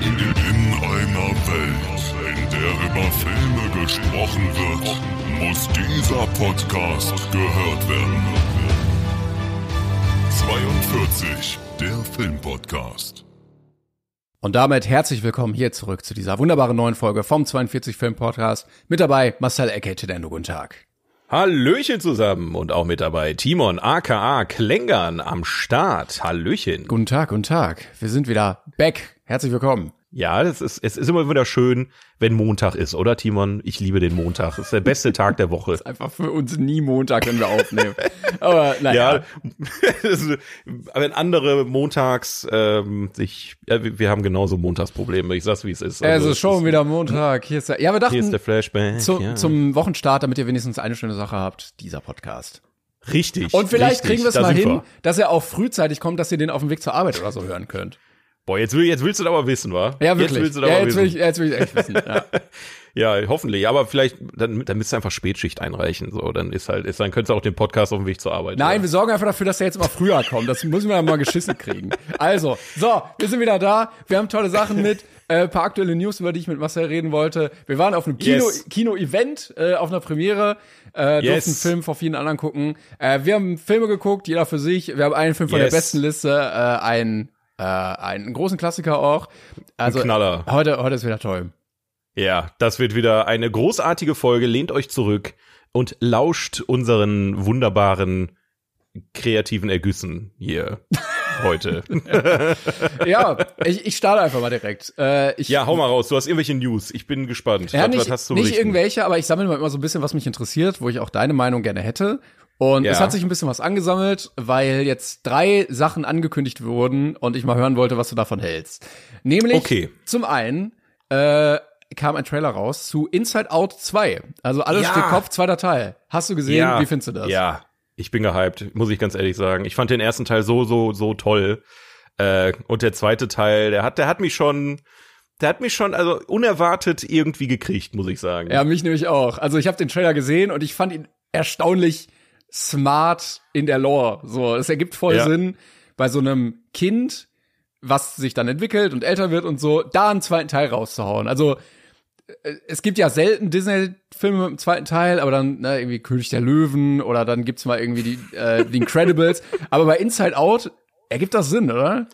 In einer Welt, in der über Filme gesprochen wird, muss dieser Podcast gehört werden. 42, der Filmpodcast. Und damit herzlich willkommen hier zurück zu dieser wunderbaren neuen Folge vom 42 Film Podcast. Mit dabei Marcel Ecke, Tedendo, guten Tag. Hallöchen zusammen und auch mit dabei Timon aka Klängern am Start. Hallöchen. Guten Tag, guten Tag. Wir sind wieder back. Herzlich willkommen. Ja, es ist, es ist immer wieder schön, wenn Montag ist, oder Timon? Ich liebe den Montag. Es ist der beste Tag der Woche. ist einfach für uns nie Montag, wenn wir aufnehmen. Aber naja. Ja, wenn andere montags ähm, sich, ja, wir haben genauso Montagsprobleme. Ich sag's, wie es ist. Also, es ist schon wieder Montag. Hier ist der, ja, wir dachten, hier ist der Flashback. Zu, ja. Zum Wochenstart, damit ihr wenigstens eine schöne Sache habt, dieser Podcast. Richtig. Und vielleicht richtig, kriegen wir es mal hin, wir. dass er auch frühzeitig kommt, dass ihr den auf dem Weg zur Arbeit oder so hören könnt. Boah, jetzt, will, jetzt willst du das aber wissen, wa? Ja, wirklich. Jetzt willst du das ja, aber jetzt will, wissen. ich, jetzt will ich echt wissen. Ja. Ja, hoffentlich. Aber vielleicht, dann, dann müsst ihr einfach Spätschicht einreichen. So, dann ist halt, ist, dann könntest du auch den Podcast auf dem Weg zur Arbeit. Nein, hören. wir sorgen einfach dafür, dass er jetzt immer früher kommt. Das müssen wir ja mal geschissen kriegen. Also, so, wir sind wieder da. Wir haben tolle Sachen mit. Äh, paar aktuelle News, über die ich mit Marcel reden wollte. Wir waren auf einem Kino, Yes. Kino-Event, äh, auf einer Premiere, äh, Yes. durften einen Film vor vielen anderen gucken. Äh, wir haben Filme geguckt, jeder für sich. Wir haben einen Film von Yes. der besten Liste, äh, einen, äh, einen großen Klassiker auch. Also, Knaller. Heute, heute ist wieder toll. Ja, das wird wieder eine großartige Folge. Lehnt euch zurück und lauscht unseren wunderbaren kreativen Ergüssen hier heute. Ja, ich, ich starte einfach mal direkt. Äh, ich, ja, hau mal raus. Du hast irgendwelche News. Ich bin gespannt. Ja, was, nicht, was hast du nicht irgendwelche, aber ich sammle mal immer so ein bisschen, was mich interessiert, wo ich auch deine Meinung gerne hätte. Und Ja. es hat sich ein bisschen was angesammelt, weil jetzt drei Sachen angekündigt wurden und ich mal hören wollte, was du davon hältst. Nämlich Okay. zum einen äh, kam ein Trailer raus zu Inside Out 2. Also alles Ja. steht Kopf, zweiter Teil. Hast du gesehen? Ja, Wie findest du das? Ja, ich bin gehypt, muss ich ganz ehrlich sagen. Ich fand den ersten Teil so, so, so toll. Äh, und der zweite Teil, der hat, der hat mich schon, der hat mich schon, also unerwartet irgendwie gekriegt, muss ich sagen. Ja, mich nämlich auch. Also ich habe den Trailer gesehen und ich fand ihn erstaunlich smart in der Lore. So, es ergibt voll Ja. Sinn bei so einem Kind, was sich dann entwickelt und älter wird und so, da einen zweiten Teil rauszuhauen. Also äh, es gibt ja selten Disney-Filme mit dem zweiten Teil, aber dann ne, irgendwie König der Löwen oder dann gibt's mal irgendwie die, äh, die Incredibles. aber bei Inside Out ergibt das Sinn, oder?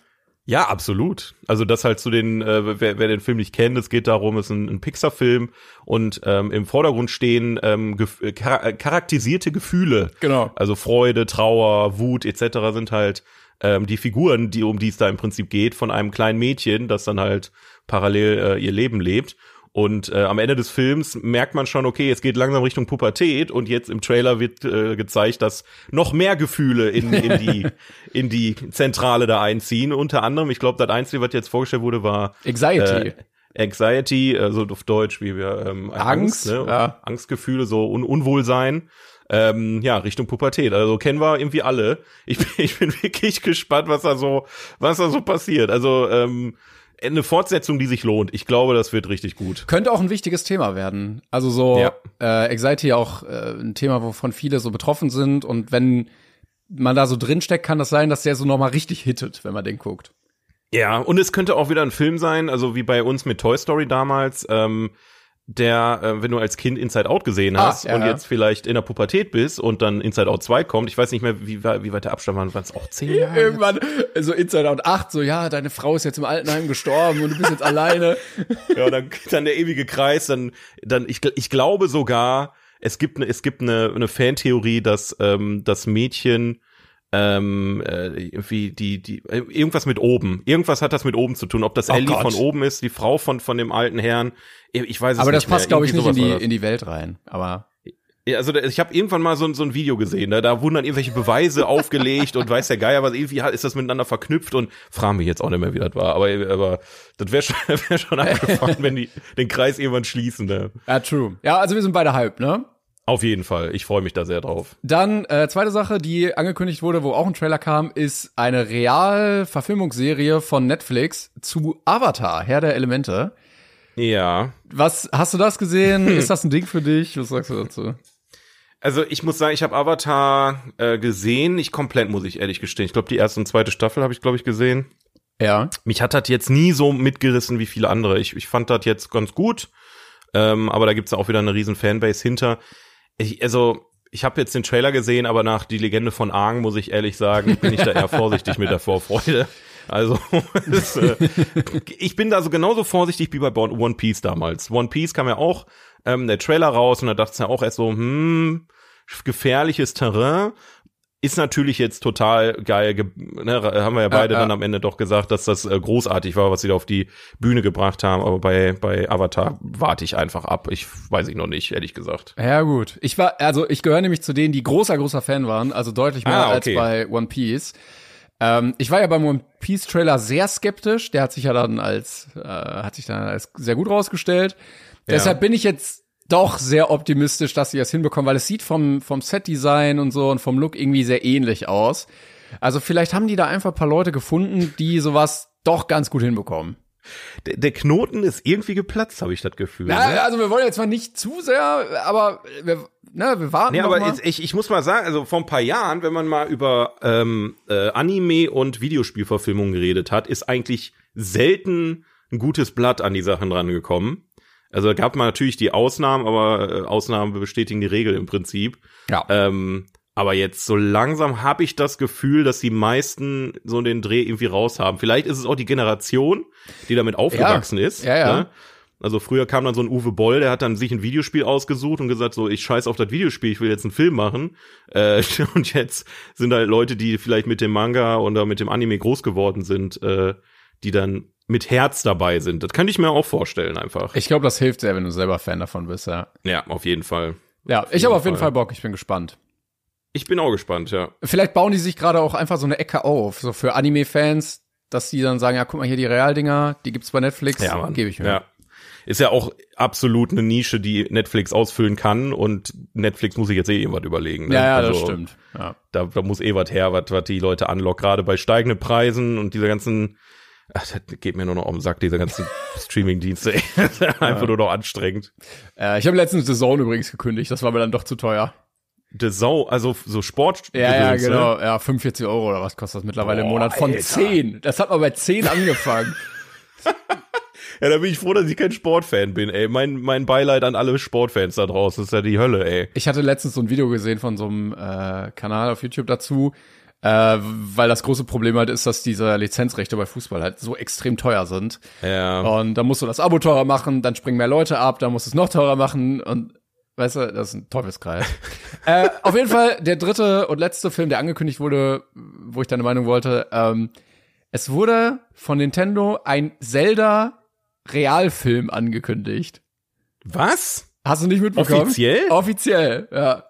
Ja, absolut. Also das halt zu den, äh, wer, wer den Film nicht kennt, es geht darum, es ist ein, ein Pixar-Film und ähm, im Vordergrund stehen ähm, gef äh, char äh, charakterisierte Gefühle. Genau. Also Freude, Trauer, Wut etc. sind halt ähm, die Figuren, die um die es da im Prinzip geht, von einem kleinen Mädchen, das dann halt parallel äh, ihr Leben lebt. Und äh, am Ende des Films merkt man schon, okay, es geht langsam Richtung Pubertät und jetzt im Trailer wird äh, gezeigt, dass noch mehr Gefühle in, in die in die Zentrale da einziehen. Unter anderem, ich glaube, das Einzige, was jetzt vorgestellt wurde, war Anxiety. äh, Anxiety, also auf Deutsch, wie wir ähm, Angst, ne? ja. Angstgefühle, so Un Unwohlsein. Ähm, ja, Richtung Pubertät. Also kennen wir irgendwie alle. Ich bin, ich bin wirklich gespannt, was da so, was da so passiert. Also ähm, eine Fortsetzung, die sich lohnt. Ich glaube, das wird richtig gut. Könnte auch ein wichtiges Thema werden. Also so Ja. äh, Anxiety auch äh, ein Thema, wovon viele so betroffen sind. Und wenn man da so drinsteckt, kann das sein, dass der so nochmal richtig hittet, wenn man den guckt. Ja, und es könnte auch wieder ein Film sein, also wie bei uns mit Toy Story damals, ähm, der, äh, wenn du als Kind Inside Out gesehen Ah, hast ja, und ja. jetzt vielleicht in der Pubertät bist und dann Inside Out 2 kommt, ich weiß nicht mehr, wie, wie weit der Abstand war, waren es auch zehn Jahre? Irgendwann, so Inside Out 8, so, ja, deine Frau ist jetzt im Altenheim gestorben und du bist jetzt alleine. Ja, und dann, dann der ewige Kreis, dann, dann ich, ich glaube sogar, es gibt eine, es gibt eine, eine Fantheorie, dass ähm, das Mädchen ähm, äh, irgendwie die, die, irgendwas mit oben. Irgendwas hat das mit oben zu tun. Ob das Oh Ellie Gott. von oben ist, die Frau von, von dem alten Herrn. Ich weiß es Aber nicht das passt, glaube ich, nicht in die, in die Welt rein. Aber Ja, also da- ich habe irgendwann mal so, ein- so ein Video gesehen, ne? da wurden dann irgendwelche Beweise aufgelegt und weiß der Geier was, irgendwie hat- ist das miteinander verknüpft und fragen mich jetzt auch nicht mehr, wie das war, aber, aber das wäre schon, wär schon abgefahren, wenn die den Kreis irgendwann schließen. Ne? Ja, true. Ja, also wir sind beide hype, ne? Auf jeden Fall, ich freue mich da sehr drauf. Dann, äh, zweite Sache, die angekündigt wurde, wo auch ein Trailer kam, ist eine Real-Verfilmungsserie von Netflix zu Avatar, Herr der Elemente. Ja, Was, hast du das gesehen? Ist das ein Ding für dich? Was sagst du dazu? also ich muss sagen, ich habe Avatar äh, gesehen, nicht komplett, muss ich ehrlich gestehen. Ich glaube, die erste und zweite Staffel habe ich, glaube ich, gesehen. Ja. mich hat das jetzt nie so mitgerissen wie viele andere. Ich, ich fand das jetzt ganz gut, ähm, aber da gibt's ja auch wieder eine riesen Fanbase hinter. Ich, also ich habe jetzt den Trailer gesehen, aber nach die Legende von Aang muss ich ehrlich sagen, bin ich da eher vorsichtig mit der Vorfreude. Also es, äh, ich bin da so genauso vorsichtig wie bei One Piece damals. One Piece kam ja auch ähm, der Trailer raus und da dachte ich ja auch erst so, hm, gefährliches Terrain. Ist natürlich jetzt total geil, ge ne, haben wir ja beide ja. dann am Ende doch gesagt, dass das äh, großartig war, was sie da auf die Bühne gebracht haben. Aber bei, bei Avatar warte ich einfach ab. Ich weiß ich noch nicht, ehrlich gesagt. Ja, gut. Ich war, also ich gehöre nämlich zu denen, die großer, großer Fan waren, also deutlich mehr Ah, okay. als bei One Piece. Ähm, ich war ja beim One Piece Trailer sehr skeptisch. Der hat sich ja dann als, äh, hat sich dann als sehr gut rausgestellt. Deshalb bin ich jetzt doch sehr optimistisch, dass sie das hinbekommen, weil es sieht vom, vom Set-Design und so und vom Look irgendwie sehr ähnlich aus. Also vielleicht haben die da einfach ein paar Leute gefunden, die sowas doch ganz gut hinbekommen. Der, der Knoten ist irgendwie geplatzt, habe ich das Gefühl. Ja, ne? also wir wollen jetzt mal nicht zu sehr, aber wir, ne, wir warten Nee, noch aber mal. jetzt, ich, ich muss mal sagen, also vor ein paar Jahren, wenn man mal über ähm, äh, Anime und Videospielverfilmungen geredet hat, ist eigentlich selten ein gutes Blatt an die Sachen rangekommen. Also da gab man natürlich die Ausnahmen, aber äh, Ausnahmen bestätigen die Regel im Prinzip. Ja. Ähm, aber jetzt so langsam habe ich das Gefühl, dass die meisten so den Dreh irgendwie raus haben. Vielleicht ist es auch die Generation, die damit aufgewachsen ist. Ja, ja. Ne? Also früher kam dann so ein Uwe Boll, der hat dann sich ein Videospiel ausgesucht und gesagt, so ich scheiß auf das Videospiel, ich will jetzt einen Film machen. Äh, und jetzt sind halt Leute, die vielleicht mit dem Manga oder mit dem Anime groß geworden sind, äh, die dann mit Herz dabei sind. Das könnte ich mir auch vorstellen einfach. Ich glaube, das hilft sehr, wenn du selber Fan davon bist, ja. ja, auf jeden Fall. Ja, ich jeden habe auf jeden Fall. Bock, ich bin gespannt. Ich bin auch gespannt, ja. Vielleicht bauen die sich gerade auch einfach so eine Ecke auf, so für Anime-Fans, dass die dann sagen, ja, guck mal hier die Realdinger, die gibt's bei Netflix, gebe ich mir. Ja. Ist ja auch absolut eine Nische, die Netflix ausfüllen kann und Netflix muss sich jetzt eh irgendwas überlegen. Ne? Ja, ja, das Also, stimmt. Ja. Da, da muss eh was her, was, was die Leute anlockt, gerade bei steigenden Preisen und dieser ganzen, ach, das geht mir nur noch auf den Sack, diese ganzen Streaming-Dienste, einfach nur noch anstrengend. Äh, ich habe letztens The Zone übrigens gekündigt, das war mir dann doch zu teuer. The Sau, also so Sport. Ja, ja, Gedöns, ne? genau. Ja, 45 Euro oder was kostet das mittlerweile im Boah, Monat? Von Alter. 10. Das hat mal bei 10 angefangen. Ja, da bin ich froh, dass ich kein Sportfan bin, ey. Mein, mein Beileid an alle Sportfans da draußen, das ist ja die Hölle, ey. Ich hatte letztens so ein Video gesehen von so einem äh, Kanal auf YouTube dazu, äh, weil das große Problem halt ist, dass diese Lizenzrechte bei Fußball halt so extrem teuer sind. Ja. Und dann musst du das Abo teurer machen, dann springen mehr Leute ab, dann musst du es noch teurer machen und weißt du, das ist ein Teufelskreis. äh, auf jeden Fall der dritte und letzte Film, der angekündigt wurde, wo ich deine Meinung wollte, ähm, es wurde von Nintendo ein Zelda Realfilm angekündigt. Was? Hast du nicht mitbekommen? Offiziell? Offiziell, ja.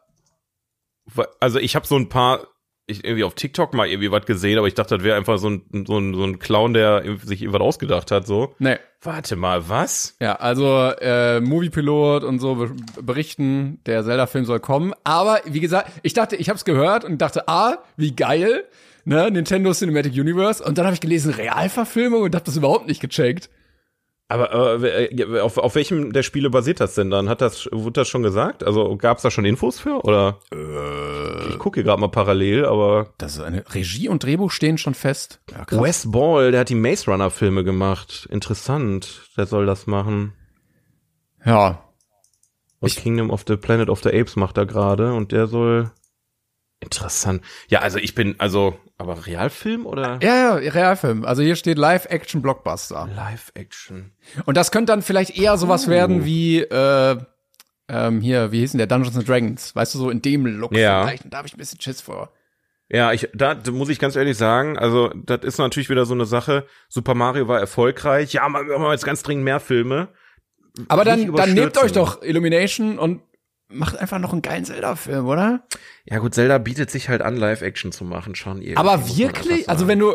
Also ich habe so ein paar, ich irgendwie auf TikTok mal irgendwie was gesehen, aber ich dachte, das wäre einfach so ein, so ein, so ein Clown, der sich irgendwas ausgedacht hat, so. Nee. Warte mal, was? Ja, also äh, Moviepilot und so be berichten, der Zelda-Film soll kommen. Aber wie gesagt, ich dachte, ich habe es gehört und dachte, ah, wie geil, ne, Nintendo Cinematic Universe. Und dann habe ich gelesen, Realverfilmung und hab das überhaupt nicht gecheckt. Aber äh, äh, auf, auf welchem der Spiele basiert das denn dann? Hat das, wurde das schon gesagt? Also gab's da schon Infos für? Oder? ich gucke hier gerade mal parallel, aber Das ist eine Regie und Drehbuch stehen schon fest. Ja, krass. Wes Ball, der hat die Maze Runner Filme gemacht. Interessant, der soll das machen. Ja, Und Kingdom of the Planet of the Apes macht er gerade und der soll interessant. Ja, also ich bin also aber Realfilm oder ja, ja, Realfilm. Also hier steht Live-Action-Blockbuster. Live Action? Und das könnte dann vielleicht eher sowas werden wie äh, ähm, hier, wie hieß denn der Dungeons and Dragons? Weißt du, so in dem Look Ja. vielleicht. Da habe ich ein bisschen Schiss vor. Ja, ich da, muss ich ganz ehrlich sagen, also das ist natürlich wieder so eine Sache. Super Mario war erfolgreich. Ja, wir machen jetzt ganz dringend mehr Filme. Aber Nicht dann, dann nehmt euch doch Illumination und macht einfach noch einen geilen Zelda-Film, oder? Ja gut, Zelda bietet sich halt an, Live-Action zu machen, schon irgendwie. Aber wirklich, also wenn du,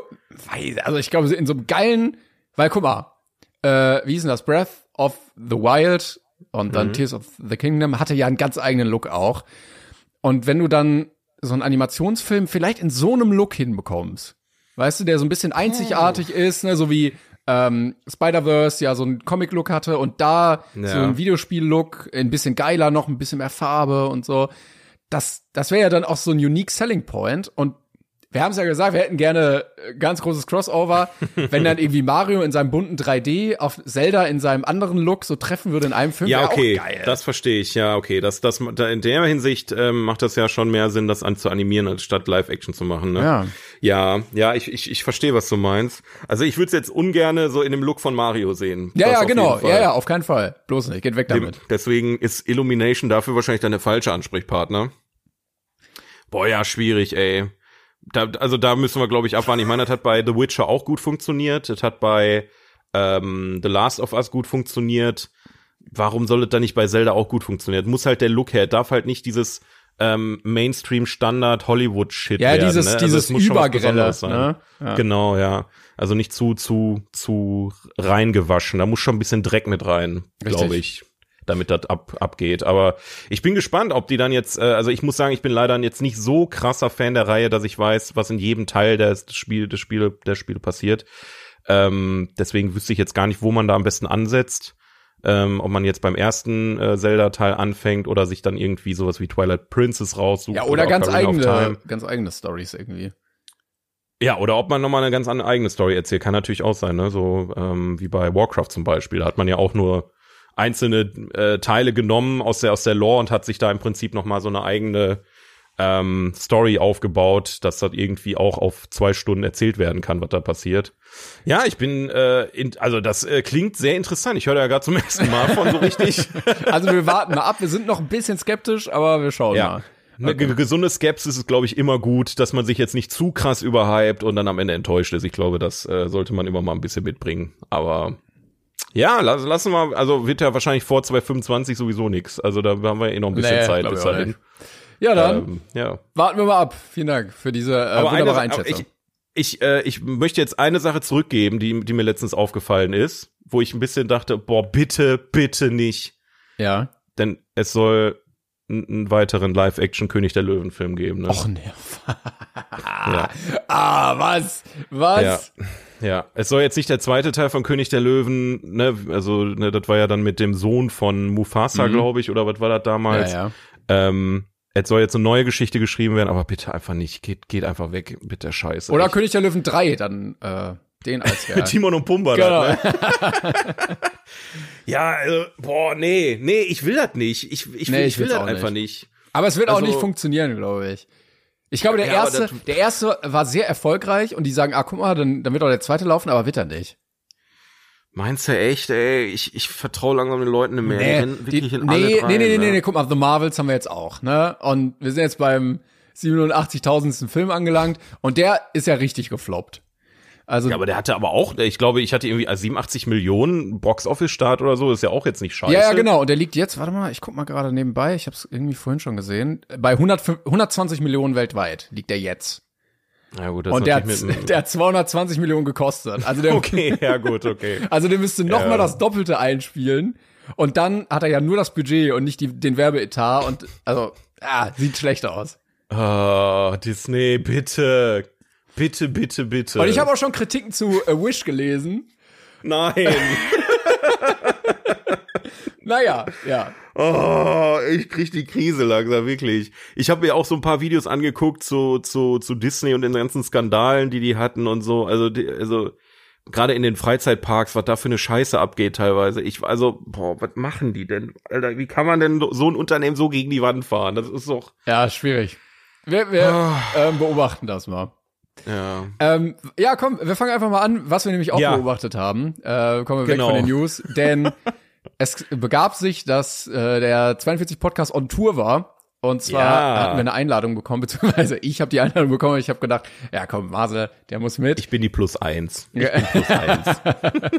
also ich glaube, in so einem geilen, weil guck mal, äh, wie hieß denn das? Breath of the Wild und dann Tears of the Kingdom hatte ja einen ganz eigenen Look auch. Und wenn du dann so einen Animationsfilm vielleicht in so einem Look hinbekommst, weißt du, der so ein bisschen einzigartig ist, ne, so wie ähm, Spider-Verse ja so einen Comic-Look hatte und da so Ja. ein Videospiel-Look, ein bisschen geiler noch, ein bisschen mehr Farbe und so. Das, das wäre ja dann auch so ein unique Selling Point und wir haben es ja gesagt, wir hätten gerne äh, ganz großes Crossover, wenn dann irgendwie Mario in seinem bunten 3D auf Zelda in seinem anderen Look so treffen würde in einem Film. Ja, okay, das verstehe ich. Ja, okay, das, das, da in der Hinsicht ähm, macht das ja schon mehr Sinn, das an, zu animieren, als statt Live-Action zu machen. Ne? Ja. ja, ja, ich, ich, ich verstehe, was du meinst. Also ich würde es jetzt ungerne so in dem Look von Mario sehen. ja, Das ja, genau. Ja, ja, auf keinen Fall. Bloß nicht. Geht weg Dem, damit. deswegen ist Illumination dafür wahrscheinlich dann der falsche Ansprechpartner. Boah, ja, schwierig, ey. Da, also da müssen wir, glaube ich, abwarten. Ich meine, das hat bei The Witcher auch gut funktioniert. Das hat bei ähm, The Last of Us gut funktioniert. Warum soll es dann nicht bei Zelda auch gut funktionieren? Muss halt der Look her. Darf halt nicht dieses ähm, Mainstream-Standard-Hollywood-Shit Ja, werden. dieses, ne? Also dieses Übergrelle. Ne? Ja. Genau, ja. Also nicht zu, zu, zu reingewaschen. Da muss schon ein bisschen Dreck mit rein, glaube ich, damit das ab, abgeht. Aber ich bin gespannt, ob die dann jetzt, äh, also ich muss sagen, ich bin leider jetzt nicht so krasser Fan der Reihe, dass ich weiß, was in jedem Teil des, des Spiel, des Spiele, der Spiele passiert. Ähm, deswegen wüsste ich jetzt gar nicht, wo man da am besten ansetzt. Ähm, ob man jetzt beim ersten äh, Zelda-Teil anfängt oder sich dann irgendwie sowas wie Twilight Princess raussucht. Ja, oder ganz Ocarina of eigene, ganz eigene Stories irgendwie. Ja, oder ob man nochmal eine ganz andere eigene Story erzählt, kann natürlich auch sein, ne? So ähm, wie bei Warcraft zum Beispiel. Da hat man ja auch nur einzelne äh, Teile genommen aus der aus der Lore und hat sich da im Prinzip nochmal so eine eigene ähm, Story aufgebaut, dass das irgendwie auch auf zwei Stunden erzählt werden kann, was da passiert. Ja, ich bin, äh, in, also das äh, klingt sehr interessant. Ich höre da ja gerade zum ersten Mal von so richtig. Also wir warten mal ab. Wir sind noch ein bisschen skeptisch, aber wir schauen Ja. mal. Eine ge- gesunde Skepsis ist, glaube ich, immer gut, dass man sich jetzt nicht zu krass überhypt und dann am Ende enttäuscht ist. Ich glaube, das äh, sollte man immer mal ein bisschen mitbringen. Aber ja, lass, lassen wir, also wird ja wahrscheinlich vor 2025 sowieso nix. Also da haben wir eh noch ein bisschen Nee, Zeit bis dahin. Ja, dann Ähm, ja. warten wir mal ab. Vielen Dank für diese äh, Aber eine, wunderbare aber Einschätzung. ich, ich, äh, ich möchte jetzt eine Sache zurückgeben, die, die mir letztens aufgefallen ist, wo ich ein bisschen dachte, boah, bitte, bitte nicht. ja. Denn es soll einen weiteren Live-Action-König der Löwen-Film geben. Ne? Och nee. ja. Ah, was? Was? Ja. Ja, es soll jetzt nicht der zweite Teil von König der Löwen, ne, also ne, das war ja dann mit dem Sohn von Mufasa, Mhm. glaube ich, oder was war das damals? Ja, ja. Ähm, es soll jetzt eine neue Geschichte geschrieben werden, aber bitte einfach nicht, geht, geht einfach weg mit der Scheiße. Oder Ich- König der Löwen 3, dann äh, den als mit Timon und Pumba. Genau. dann, ne? Ja, also, boah, nee, nee, ich will das nicht. Ich, ich, Nee, will, ich ich will das auch einfach nicht. nicht. Aber es wird auch Also- nicht funktionieren, glaube ich. Ich glaube, der Ja, erste, der erste war sehr erfolgreich und die sagen, ah, guck mal, dann, dann wird auch der zweite laufen, aber wird er nicht. Meinst du echt, ey? Ich, ich vertraue langsam den Leuten nicht mehr. die rennen die, wirklich in nee, alle nee, rein, nee, nee, ne? nee, nee, guck mal, The Marvels haben wir jetzt auch, ne? Und wir sind jetzt beim 87.000. Film angelangt und der ist ja richtig gefloppt. Also, Ja, aber der hatte aber auch, ich glaube, ich hatte irgendwie 87 Millionen Box-Office-Start oder so, ist ja auch jetzt nicht scheiße. ja, ja, genau. Und der liegt jetzt, warte mal, ich guck mal gerade nebenbei, ich habe es irgendwie vorhin schon gesehen, bei 100, 120 Millionen weltweit liegt der jetzt. Ja, gut, das Und ist der hat, mit der hat 220 Millionen gekostet. Also der, Okay, ja, gut, okay. also der müsste noch Ja. mal das Doppelte einspielen. Und dann hat er ja nur das Budget und nicht die, den Werbeetat und, also, ah, sieht schlecht aus. Ah, Disney, bitte. Bitte, bitte, bitte. Und ich habe auch schon Kritiken zu A Wish gelesen. Nein. Naja, ja. Oh, ich krieg die Krise langsam, wirklich. Ich habe mir auch so ein paar Videos angeguckt zu, zu, zu Disney und den ganzen Skandalen, die die hatten und so. Also, die, also gerade in den Freizeitparks, was da für eine Scheiße abgeht teilweise. Ich, also, boah, was machen die denn? Alter, wie kann man denn so ein Unternehmen so gegen die Wand fahren? Das ist doch, Ja, schwierig. Wir, wir Ah. ähm, beobachten das mal. Ja. Ähm, ja, komm, wir fangen einfach mal an, was wir nämlich auch Ja. beobachtet haben. Äh, kommen wir Genau. weg von den News. Denn es begab sich, dass äh, der 42 Podcast on Tour war Und zwar Ja. hatten wir eine Einladung bekommen, beziehungsweise ich habe die Einladung bekommen. Ich habe gedacht, ja komm, Marcel, der muss mit. Ich bin die Plus eins. Ich bin Plus eins.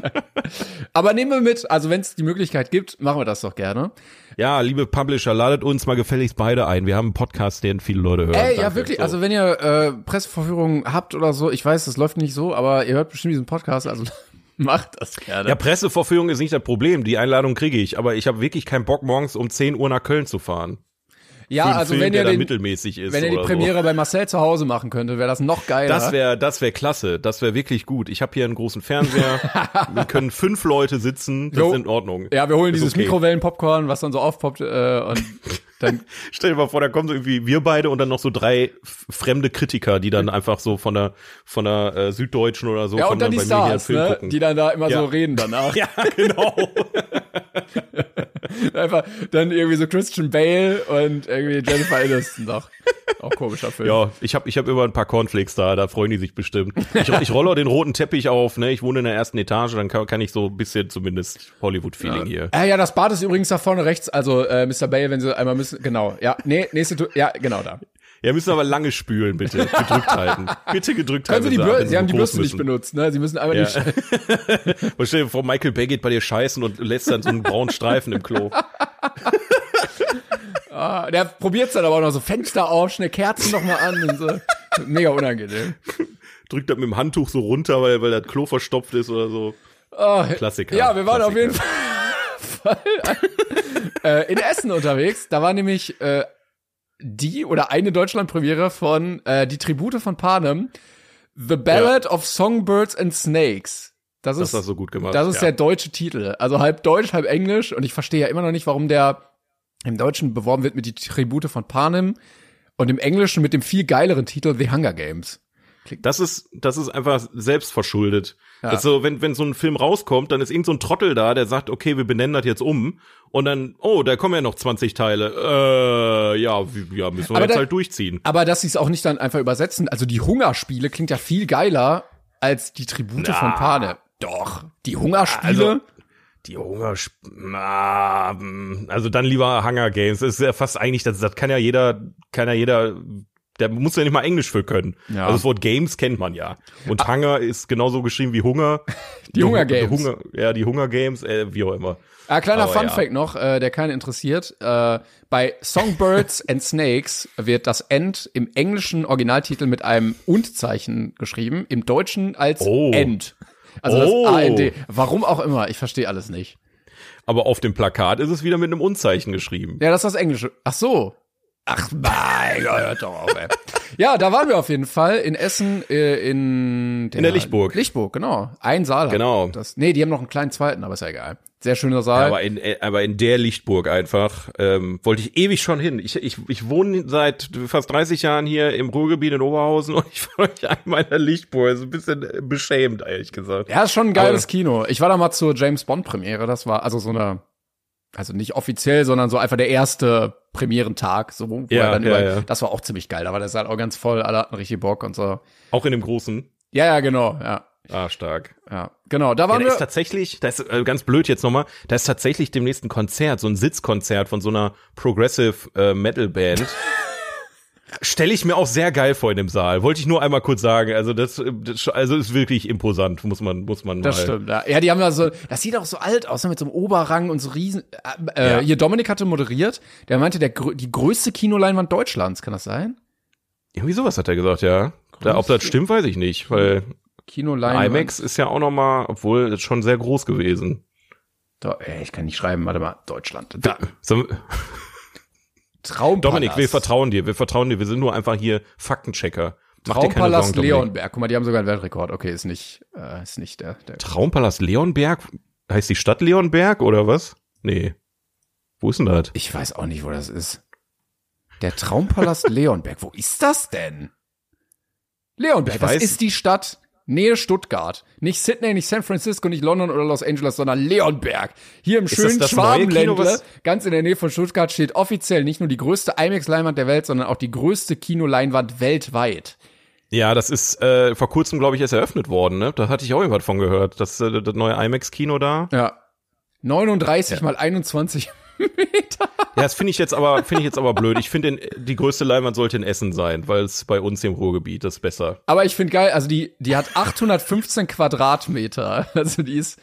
Aber nehmen wir mit. Also wenn es die Möglichkeit gibt, machen wir das doch gerne. Ja, liebe Publisher, ladet uns mal gefälligst beide ein. Wir haben einen Podcast, den viele Leute hören. Ey, ja Danke. wirklich. So. Also wenn ihr äh, Presseverführungen habt oder so, ich weiß, das läuft nicht so, aber ihr hört bestimmt diesen Podcast, also macht das gerne. ja, Presseverführung ist nicht das Problem. Die Einladung kriege ich, aber ich habe wirklich keinen Bock, morgens um 10 Uhr nach Köln zu fahren. Ja Für einen also Film, wenn der den, mittelmäßig ist. wenn ihr die Premiere bei Marcel zu Hause machen könntet, wäre das noch So. geiler. Das wäre, das wäre klasse. Das wäre wirklich gut. Ich habe hier einen großen Fernseher. Wir können fünf Leute sitzen. Das Jo. ist in Ordnung. ja, wir holen Ist dieses okay. Mikrowellen-Popcorn, was dann so aufpoppt äh, und dann Stell dir mal vor, da kommen so irgendwie wir beide und dann noch so drei fremde Kritiker, die dann einfach so von der von der äh, Süddeutschen oder so ja und dann die hier einen Stars, ne, die dann da immer Ja. so reden danach. ja, genau. Einfach dann irgendwie so Christian Bale und irgendwie Jennifer Aniston noch. Auch komischer Film. Ja, ich habe ich hab immer ein paar Cornflakes da, da freuen die sich bestimmt. Ich, ich rolle den roten Teppich auf, ne? Ich wohne in der ersten Etage, dann kann, kann ich so ein bisschen zumindest Hollywood-Feeling hier. Ah ja, das Bad ist übrigens da vorne rechts, also äh, Mr. Bale, wenn Sie einmal müssen, genau, ja, nee, nächste, ja, genau da. Ja, müssen aber lange spülen, bitte. Gedrückt halten. Bitte gedrückt Können halten. Sie die Bürste, wenn Sie haben die Bürste nicht müssen. benutzt, ne? Sie müssen einmal Ja. die, Und stell dir vor, Michael Bay geht bei dir scheißen und lässt dann so einen braunen Streifen im Klo. ah, der probiert's dann aber auch noch so Fenster auf, schnell Kerzen noch mal an und so. Mega unangenehm. Drückt dann mit dem Handtuch so runter, weil, weil das Klo verstopft ist oder so. Ah, Klassiker. Ja, wir waren auf Klassiker. jeden Fall äh, in Essen unterwegs. Da war nämlich äh, die oder eine Deutschlandpremiere von äh, Die Tribute von Panem, The Ballad of Songbirds and Snakes. Das Das ist, hast du gut gemacht. das ist ja. der deutsche Titel. Also halb deutsch, halb englisch. Und ich verstehe ja immer noch nicht, warum der im Deutschen beworben wird mit Die Tribute von Panem und im Englischen mit dem viel geileren Titel The Hunger Games. Das ist, das ist einfach selbst verschuldet. Ja. Das ist so, wenn, wenn so ein Film rauskommt, dann ist irgend so ein Trottel da, der sagt, okay, wir benennen das jetzt um. Und dann, oh, da kommen ja noch 20 Teile. Äh, ja, ja, müssen wir Aber jetzt da- halt durchziehen. Aber dass sie es auch nicht dann einfach übersetzen, also die Hungerspiele klingt ja viel geiler als die Tribute Na. von Pane. Doch, die Hungerspiele. Also, Die Hunger, also dann lieber Hunger Games. Das ist ja fast eigentlich, das, das kann ja jeder, kann ja jeder, der muss ja nicht mal Englisch für können. Ja. Also das Wort Games kennt man ja. Und Hunger ist genauso geschrieben wie Hunger. Die Hunger Games. Hunger, ja, die Hunger Games, äh, wie auch immer. Ah, kleiner Aber Fun ja. Fact noch, äh, der keinen interessiert. Äh, bei Songbirds and Snakes wird das End im englischen Originaltitel mit einem Und-Zeichen geschrieben, im Deutschen als Oh. End. Also Oh. das AND. Warum auch immer, ich verstehe alles nicht. Aber auf dem Plakat ist es wieder mit einem Unzeichen geschrieben. Ja, das ist das Englische. Ach so. Ach, mein Gott, hört doch auf, ey. Ja, da waren wir auf jeden Fall in Essen, äh, in, In der Lichtburg. Lichtburg, genau. Ein Saal. Genau. Das, nee, die haben noch einen kleinen zweiten, aber ist ja egal. Sehr schöner Ja, Saal. aber in, äh, aber in der Lichtburg einfach ähm, wollte ich ewig schon hin. Ich, ich, ich wohne seit fast 30 Jahren hier im Ruhrgebiet in Oberhausen und ich wollte einmal in der Lichtburg. Also ein bisschen äh, beschämt, ehrlich gesagt. ja, ist schon ein geiles Aber- Kino. Ich war da mal zur James Bond Premiere. Das war also so eine, also nicht offiziell, sondern so einfach der erste Premierentag. So, wo Ja, er dann ja, über, ja. Das war auch ziemlich geil. Da war der Saal auch ganz voll. Alle hatten richtig Bock und so. Auch in dem großen. Ja, ja, genau. Ja, Ah, stark. ja, genau. Da Ja, waren da wir. ist tatsächlich, da ist äh, ganz blöd jetzt nochmal, da ist tatsächlich demnächst ein Konzert, so ein Sitzkonzert von so einer Progressive äh, Metal Band. Stelle ich mir auch sehr geil vor in dem Saal. Wollte ich nur einmal kurz sagen. Also das, das also ist wirklich imposant, muss man, muss man Das mal. stimmt, ja. Ja, die haben ja so, das sieht auch so alt aus, ne, mit so einem Oberrang und so riesen. Äh, äh, Ja. Hier Dominik hatte moderiert, der meinte, der die größte Kinoleinwand Deutschlands, kann das sein? Irgendwie sowas hat er gesagt, ja. Da, ob das stimmt, weiß ich nicht, weil Kinoleinwand. IMAX ist ja auch noch mal, obwohl ist schon sehr groß gewesen. Do ey, ich kann nicht schreiben, warte mal, Deutschland. Da, so, Traumpalast. Dominik, wir vertrauen dir, wir vertrauen dir, wir sind nur einfach hier Faktenchecker. Mach Traumpalast Sorgen. Leonberg. Guck mal, die haben sogar einen Weltrekord. Okay, ist nicht, äh, ist nicht der, der. Traumpalast Leonberg? Heißt die Stadt Leonberg oder was? Nee. Wo ist denn das? Ich weiß auch nicht, wo das ist. Der Traumpalast Leonberg. Wo ist das denn? Leonberg, Ich das weiß- ist die Stadt Nähe Stuttgart. Nicht Sydney, nicht San Francisco, nicht London oder Los Angeles, sondern Leonberg. Hier im das schönen Schwabenländle, ganz in der Nähe von Stuttgart, steht offiziell nicht nur die größte IMAX-Leinwand der Welt, sondern auch die größte Kinoleinwand weltweit. Ja, das ist äh, vor kurzem, glaube ich, erst eröffnet worden, ne? Da hatte ich auch irgendwas von gehört. Das, äh, das neue IMAX-Kino da. Ja. 39 mal 21 Meter. Ja, das finde ich jetzt aber, finde ich jetzt aber blöd. Ich finde, die größte Leinwand sollte in Essen sein, weil es bei uns im Ruhrgebiet ist besser. Aber ich finde geil, also die, die hat 815 Quadratmeter. Also die ist,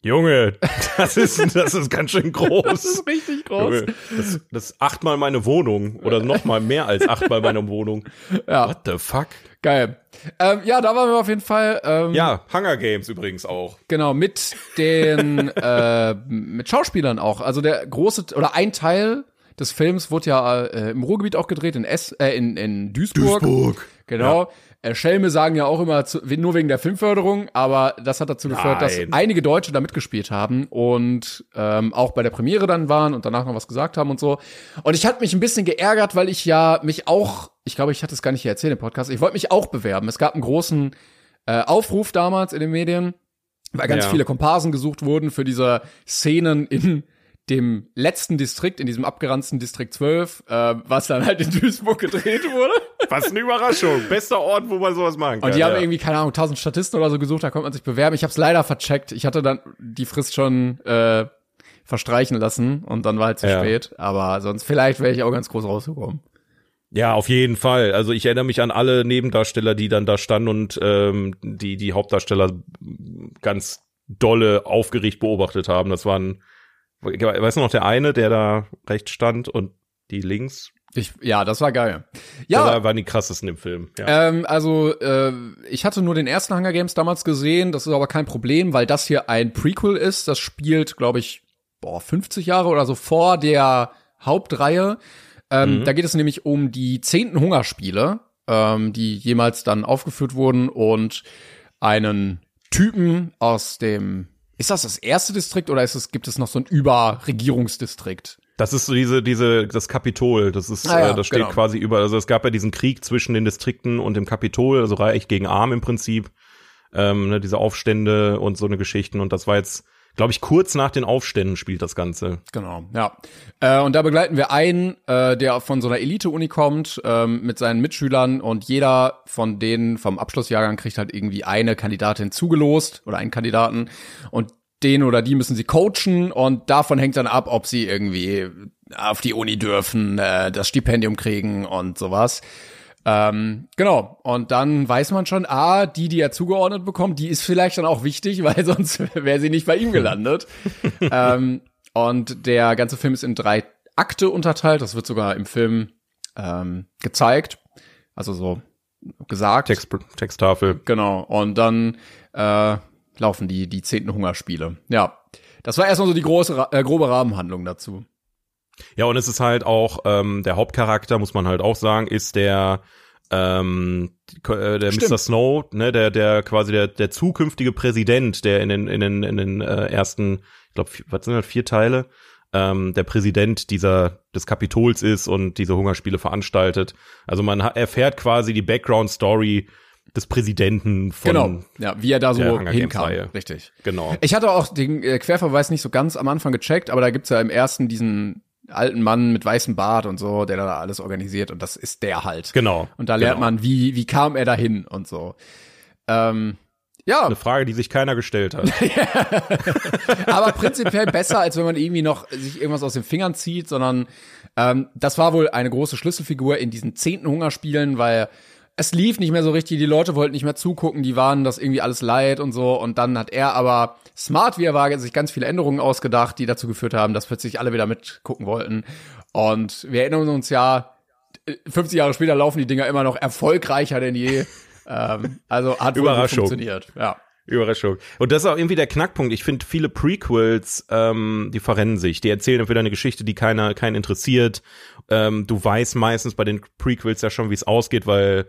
Junge, das ist, das ist ganz schön groß. das ist richtig groß. Junge, das, das ist achtmal meine Wohnung oder noch mal mehr als achtmal meine Wohnung. Ja. What the fuck? Geil. Ähm, ja, da waren wir auf jeden Fall. Ähm, Ja, Hunger Games übrigens auch. Genau, mit den äh, mit Schauspielern auch. Also der große oder ein Teil des Films wurde ja äh, im Ruhrgebiet auch gedreht, in, S, äh, in, in Duisburg. Genau. Äh, Schelme sagen ja auch immer zu, nur wegen der Filmförderung, aber das hat dazu geführt, dass Nein. einige Deutsche da mitgespielt haben und ähm, auch bei der Premiere dann waren und danach noch was gesagt haben und so. Und ich hatte mich ein bisschen geärgert, weil ich ja mich auch, ich glaube, ich hatte es gar nicht hier erzählt im Podcast, ich wollte mich auch bewerben. Es gab einen großen äh, Aufruf damals in den Medien, weil ganz Ja. viele Komparsen gesucht wurden für diese Szenen in dem letzten Distrikt, in diesem abgeranzten Distrikt 12, äh, was dann halt in Duisburg gedreht wurde. Was eine Überraschung. Bester Ort, wo man sowas machen kann. Und die haben ja. irgendwie, keine Ahnung, 1000 Statisten oder so gesucht, da konnte man sich bewerben. Ich habe es leider vercheckt. Ich hatte dann die Frist schon äh, verstreichen lassen und dann war halt zu Ja. spät. Aber sonst vielleicht wäre ich auch ganz groß rausgekommen. Ja, auf jeden Fall. Also ich erinnere mich an alle Nebendarsteller, die dann da standen und ähm, die die Hauptdarsteller ganz dolle aufgeregt beobachtet haben. Das waren, weißt du noch, der eine, der da rechts stand und die links. Ich, ja, das war geil. Ja, das waren die krassesten im Film. Ja. Ähm, also, äh, ich hatte nur den ersten Hunger Games damals gesehen, das ist aber kein Problem, weil das hier ein Prequel ist. Das spielt, glaube ich, boah, 50 Jahre oder so vor der Hauptreihe. Ähm, Da geht es nämlich um die zehnten Hungerspiele, ähm, die jemals dann aufgeführt wurden und einen Typen aus dem, ist das das erste Distrikt oder ist es, gibt es noch so ein Überregierungsdistrikt? Das ist so diese, diese, das Kapitol. Das ist, Ah ja, äh, das steht genau. quasi über. Also es gab ja diesen Krieg zwischen den Distrikten und dem Kapitol, also reich gegen arm im Prinzip. Ähm, ne, diese Aufstände und so eine Geschichten. Und das war jetzt, glaube ich, kurz nach den Aufständen spielt das Ganze. Genau, ja. Äh, und da begleiten wir einen, äh, der von so einer Elite-Uni kommt, ähm, mit seinen Mitschülern und jeder von denen vom Abschlussjahrgang kriegt halt irgendwie eine Kandidatin zugelost oder einen Kandidaten und den oder die müssen sie coachen und davon hängt dann ab, ob sie irgendwie auf die Uni dürfen, äh, das Stipendium kriegen und sowas. Ähm, genau. Und dann weiß man schon, ah, die, die er zugeordnet bekommt, die ist vielleicht dann auch wichtig, weil sonst wäre sie nicht bei ihm gelandet. ähm, und der ganze Film ist in drei Akte unterteilt. Das wird sogar im Film ähm, gezeigt. Also so gesagt. Text, Texttafel. Genau. Und dann äh, laufen die, die zehnten Hungerspiele. Ja. Das war erstmal so die große, äh, grobe Rahmenhandlung dazu. Ja, und es ist halt auch, ähm, der Hauptcharakter, muss man halt auch sagen, ist der, ähm, äh, der Stimmt. Mr. Snow, ne, der, der quasi der, der zukünftige Präsident, der in den, in den, in den äh, ersten, ich glaube, was sind das, vier Teile, ähm, der Präsident dieser, des Kapitols ist und diese Hungerspiele veranstaltet. Also man erfährt quasi die Background-Story des Präsidenten von, genau. Ja, wie er da so hinkam. Richtig. genau. Ich hatte auch den äh, Querverweis nicht so ganz am Anfang gecheckt, aber da gibt's ja im ersten diesen alten Mann mit weißem Bart und so, der da alles organisiert und das ist der halt. Genau. Und da lernt genau. man, wie, wie kam er dahin und so. Ähm, ja, Eine Frage, die sich keiner gestellt hat. aber prinzipiell besser, als wenn man irgendwie noch sich irgendwas aus den Fingern zieht, sondern ähm, das war wohl eine große Schlüsselfigur in diesen zehnten Hungerspielen, weil es lief nicht mehr so richtig, die Leute wollten nicht mehr zugucken, die waren das irgendwie alles leid und so. Und dann hat er aber, smart wie er war, sich ganz viele Änderungen ausgedacht, die dazu geführt haben, dass plötzlich alle wieder mitgucken wollten. Und wir erinnern uns ja, 50 Jahre später laufen die Dinger immer noch erfolgreicher denn je. ähm, also hat wohl funktioniert. Ja. Überraschung. Und das ist auch irgendwie der Knackpunkt. Ich finde, viele Prequels, ähm, die verrennen sich. Die erzählen entweder eine Geschichte, die keiner, keinen interessiert. Ähm, du weißt meistens bei den Prequels ja schon, wie es ausgeht, weil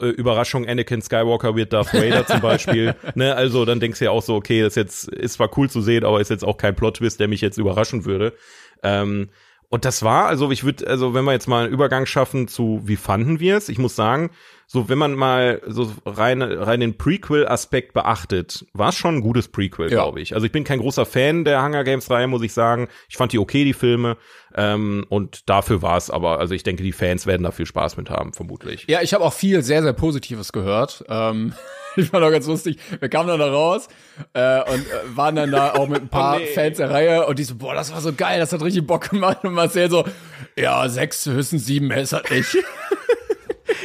äh, Überraschung, Anakin Skywalker wird Darth Vader zum Beispiel. Ne, also dann denkst du ja auch so, okay, das jetzt ist zwar cool zu sehen, aber ist jetzt auch kein Plot-Twist, der mich jetzt überraschen würde. Ähm, und das war, also ich würde, also wenn wir jetzt mal einen Übergang schaffen zu, wie fanden wir es? Ich muss sagen, so wenn man mal so rein, rein den Prequel-Aspekt beachtet, war es schon ein gutes Prequel, Ja. glaube ich. Also ich bin kein großer Fan der Hunger Games-Reihe, muss ich sagen. Ich fand die okay, die Filme. Ähm, und dafür war es aber, also ich denke, die Fans werden da viel Spaß mit haben, vermutlich. Ja, ich habe auch viel sehr, sehr Positives gehört. Ähm, ich fand auch ganz lustig. Wir kamen dann da raus äh, und äh, waren dann da auch mit ein paar Oh, nee. Fans der Reihe und die so, boah, das war so geil, das hat richtig Bock gemacht. Und Marcel so, ja, sechs, höchstens sieben, ist halt nicht.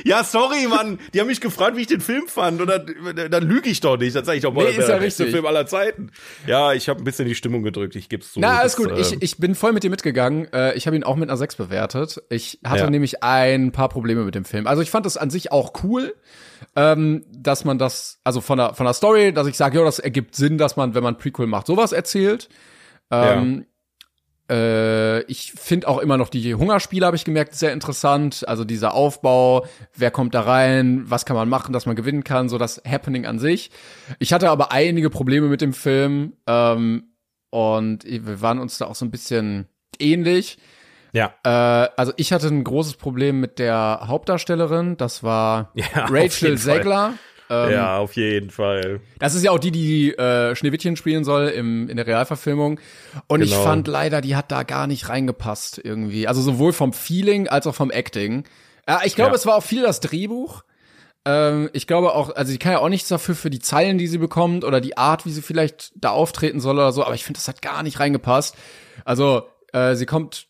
Ja, sorry, Mann. Die haben mich gefragt, wie ich den Film fand. Und dann, dann lüge ich doch nicht. Dann sage ich doch mal, Nee, das ist ja der beste. Film aller Zeiten. Ja, ich habe ein bisschen die Stimmung gedrückt. Ich geb's zu. Na, alles Das, gut. äh, Ich, ich bin voll mit dir mitgegangen. Äh, ich habe ihn auch mit einer 6 bewertet. Ich hatte Ja. nämlich ein paar Probleme mit dem Film. Also ich fand es an sich auch cool, ähm, dass man das, also von der, von der Story, dass ich sage, ja, das ergibt Sinn, dass man, wenn man Prequel macht, sowas erzählt. Ähm, äh, ich finde auch immer noch die Hungerspiele, habe ich gemerkt, sehr interessant. Also dieser Aufbau, wer kommt da rein, was kann man machen, dass man gewinnen kann, so das Happening an sich. Ich hatte aber einige Probleme mit dem Film ähm, und wir waren uns da auch so ein bisschen ähnlich. ja. Äh, also ich hatte ein großes Problem mit der Hauptdarstellerin, das war Ja, Rachel jeden Fall. Ähm, ja, auf jeden Fall. das ist ja auch die, die äh, Schneewittchen spielen soll im, in der Realverfilmung. Und ich Genau. fand leider, die hat da gar nicht reingepasst irgendwie. Also sowohl vom Feeling als auch vom Acting. Ja, ich glaube, Ja. es war auch viel das Drehbuch. Ähm, ich glaube auch, also sie kann ja auch nichts dafür für die Zeilen, die sie bekommt oder die Art, wie sie vielleicht da auftreten soll oder so. Aber ich finde, das hat gar nicht reingepasst. Also äh, sie kommt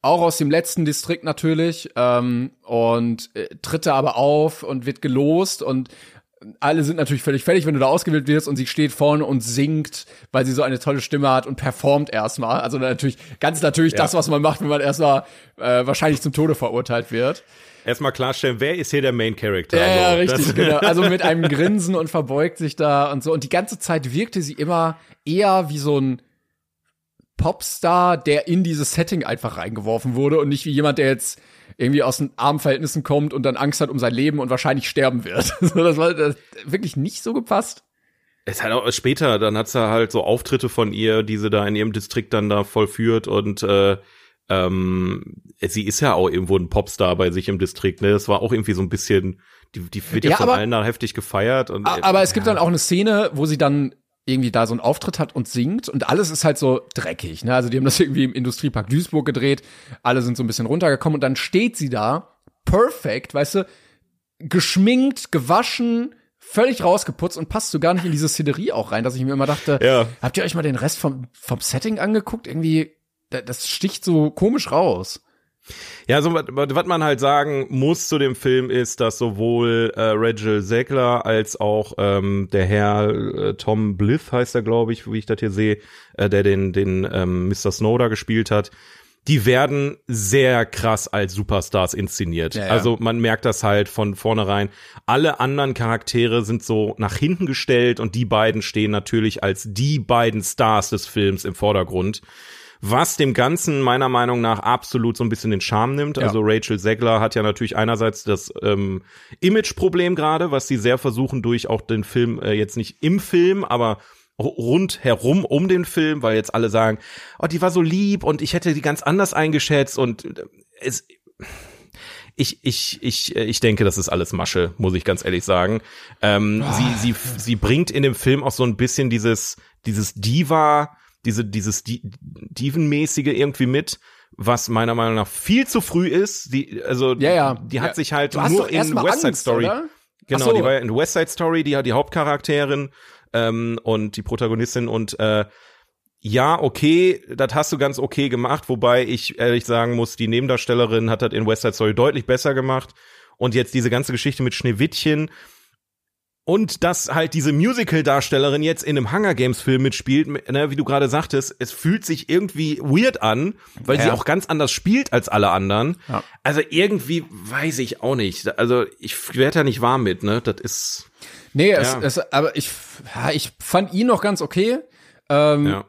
auch aus dem letzten Distrikt natürlich ähm, und äh, tritt da aber auf und wird gelost und alle sind natürlich völlig fertig, wenn du da ausgewählt wirst und sie steht vorne und singt, weil sie so eine tolle Stimme hat und performt erstmal. Also natürlich, ganz natürlich das, was man macht, wenn man erstmal äh, wahrscheinlich zum Tode verurteilt wird. Erstmal klarstellen, wer ist hier der Main Character? Ja, ja, So, richtig, das- genau. Also mit einem Grinsen und verbeugt sich da und so. Und die ganze Zeit wirkte sie immer eher wie so ein Popstar, der in dieses Setting einfach reingeworfen wurde und nicht wie jemand, der jetzt irgendwie aus den armen Verhältnissen kommt und dann Angst hat um sein Leben und wahrscheinlich sterben wird. Das war das wirklich nicht so gepasst. Es hat auch später, dann hat's da halt so Auftritte von ihr, die sie da in ihrem Distrikt dann da vollführt und äh, ähm, sie ist ja auch irgendwo ein Popstar bei sich im Distrikt, ne? Das war auch irgendwie so ein bisschen, die, die wird ja, Ja, von aber- allen da heftig gefeiert und Aber es gibt dann auch eine Szene, wo sie dann irgendwie da so einen Auftritt hat und singt und alles ist halt so dreckig. Ne? Also die haben das irgendwie im Industriepark Duisburg gedreht, alle sind so ein bisschen runtergekommen und dann steht sie da, perfekt, weißt du, geschminkt, gewaschen, völlig rausgeputzt und passt so gar nicht in diese Szenerie auch rein, dass ich mir immer dachte, Ja. habt ihr euch mal den Rest vom, vom Setting angeguckt? Irgendwie, da- das sticht so komisch raus. Ja, so was man halt sagen muss zu dem Film ist, dass sowohl äh, Rachel Zegler als auch ähm, der Herr äh, Tom Blyth heißt er, glaube ich, wie ich das hier sehe, äh, der den den ähm, Mr. Snow da gespielt hat. Die werden sehr krass als Superstars inszeniert. Ja, ja. Also man merkt das halt von vornherein. Alle anderen Charaktere sind so nach hinten gestellt und die beiden stehen natürlich als die beiden Stars des Films im Vordergrund was dem Ganzen meiner Meinung nach absolut so ein bisschen den Charme nimmt. Ja. Also Rachel Zegler hat ja natürlich einerseits das ähm, Image-Problem gerade, was sie sehr versuchen durch auch den Film, äh, jetzt nicht im Film, aber ru- rundherum um den Film, weil jetzt alle sagen, oh, die war so lieb und ich hätte die ganz anders eingeschätzt und äh, es ich, ich, ich, äh, ich denke, das ist alles Masche, muss ich ganz ehrlich sagen. Ähm, sie, sie, sie bringt in dem Film auch so ein bisschen dieses, dieses Diva, diese, dieses Di Divenmäßige irgendwie mit, was meiner Meinung nach viel zu früh ist. Die, also, Ja, ja. die hat Ja. sich halt nur in West Side Angst, Story. oder? Genau, so. die war ja in West Side Story, die hat die Hauptcharakterin ähm, und die Protagonistin und äh, ja, okay, das hast du ganz okay gemacht, wobei ich ehrlich sagen muss, die Nebendarstellerin hat das in West Side Story deutlich besser gemacht und jetzt diese ganze Geschichte mit Schneewittchen und dass halt diese Musical-Darstellerin jetzt in einem Hunger Games-Film mitspielt, ne, wie du gerade sagtest, es fühlt sich irgendwie weird an, weil Ja. sie auch ganz anders spielt als alle anderen. Ja. Also irgendwie weiß ich auch nicht. Also ich werde da nicht warm mit, ne? Das ist Nee, es, Ja. es, aber ich, ich fand ihn noch ganz okay. Ähm, ja.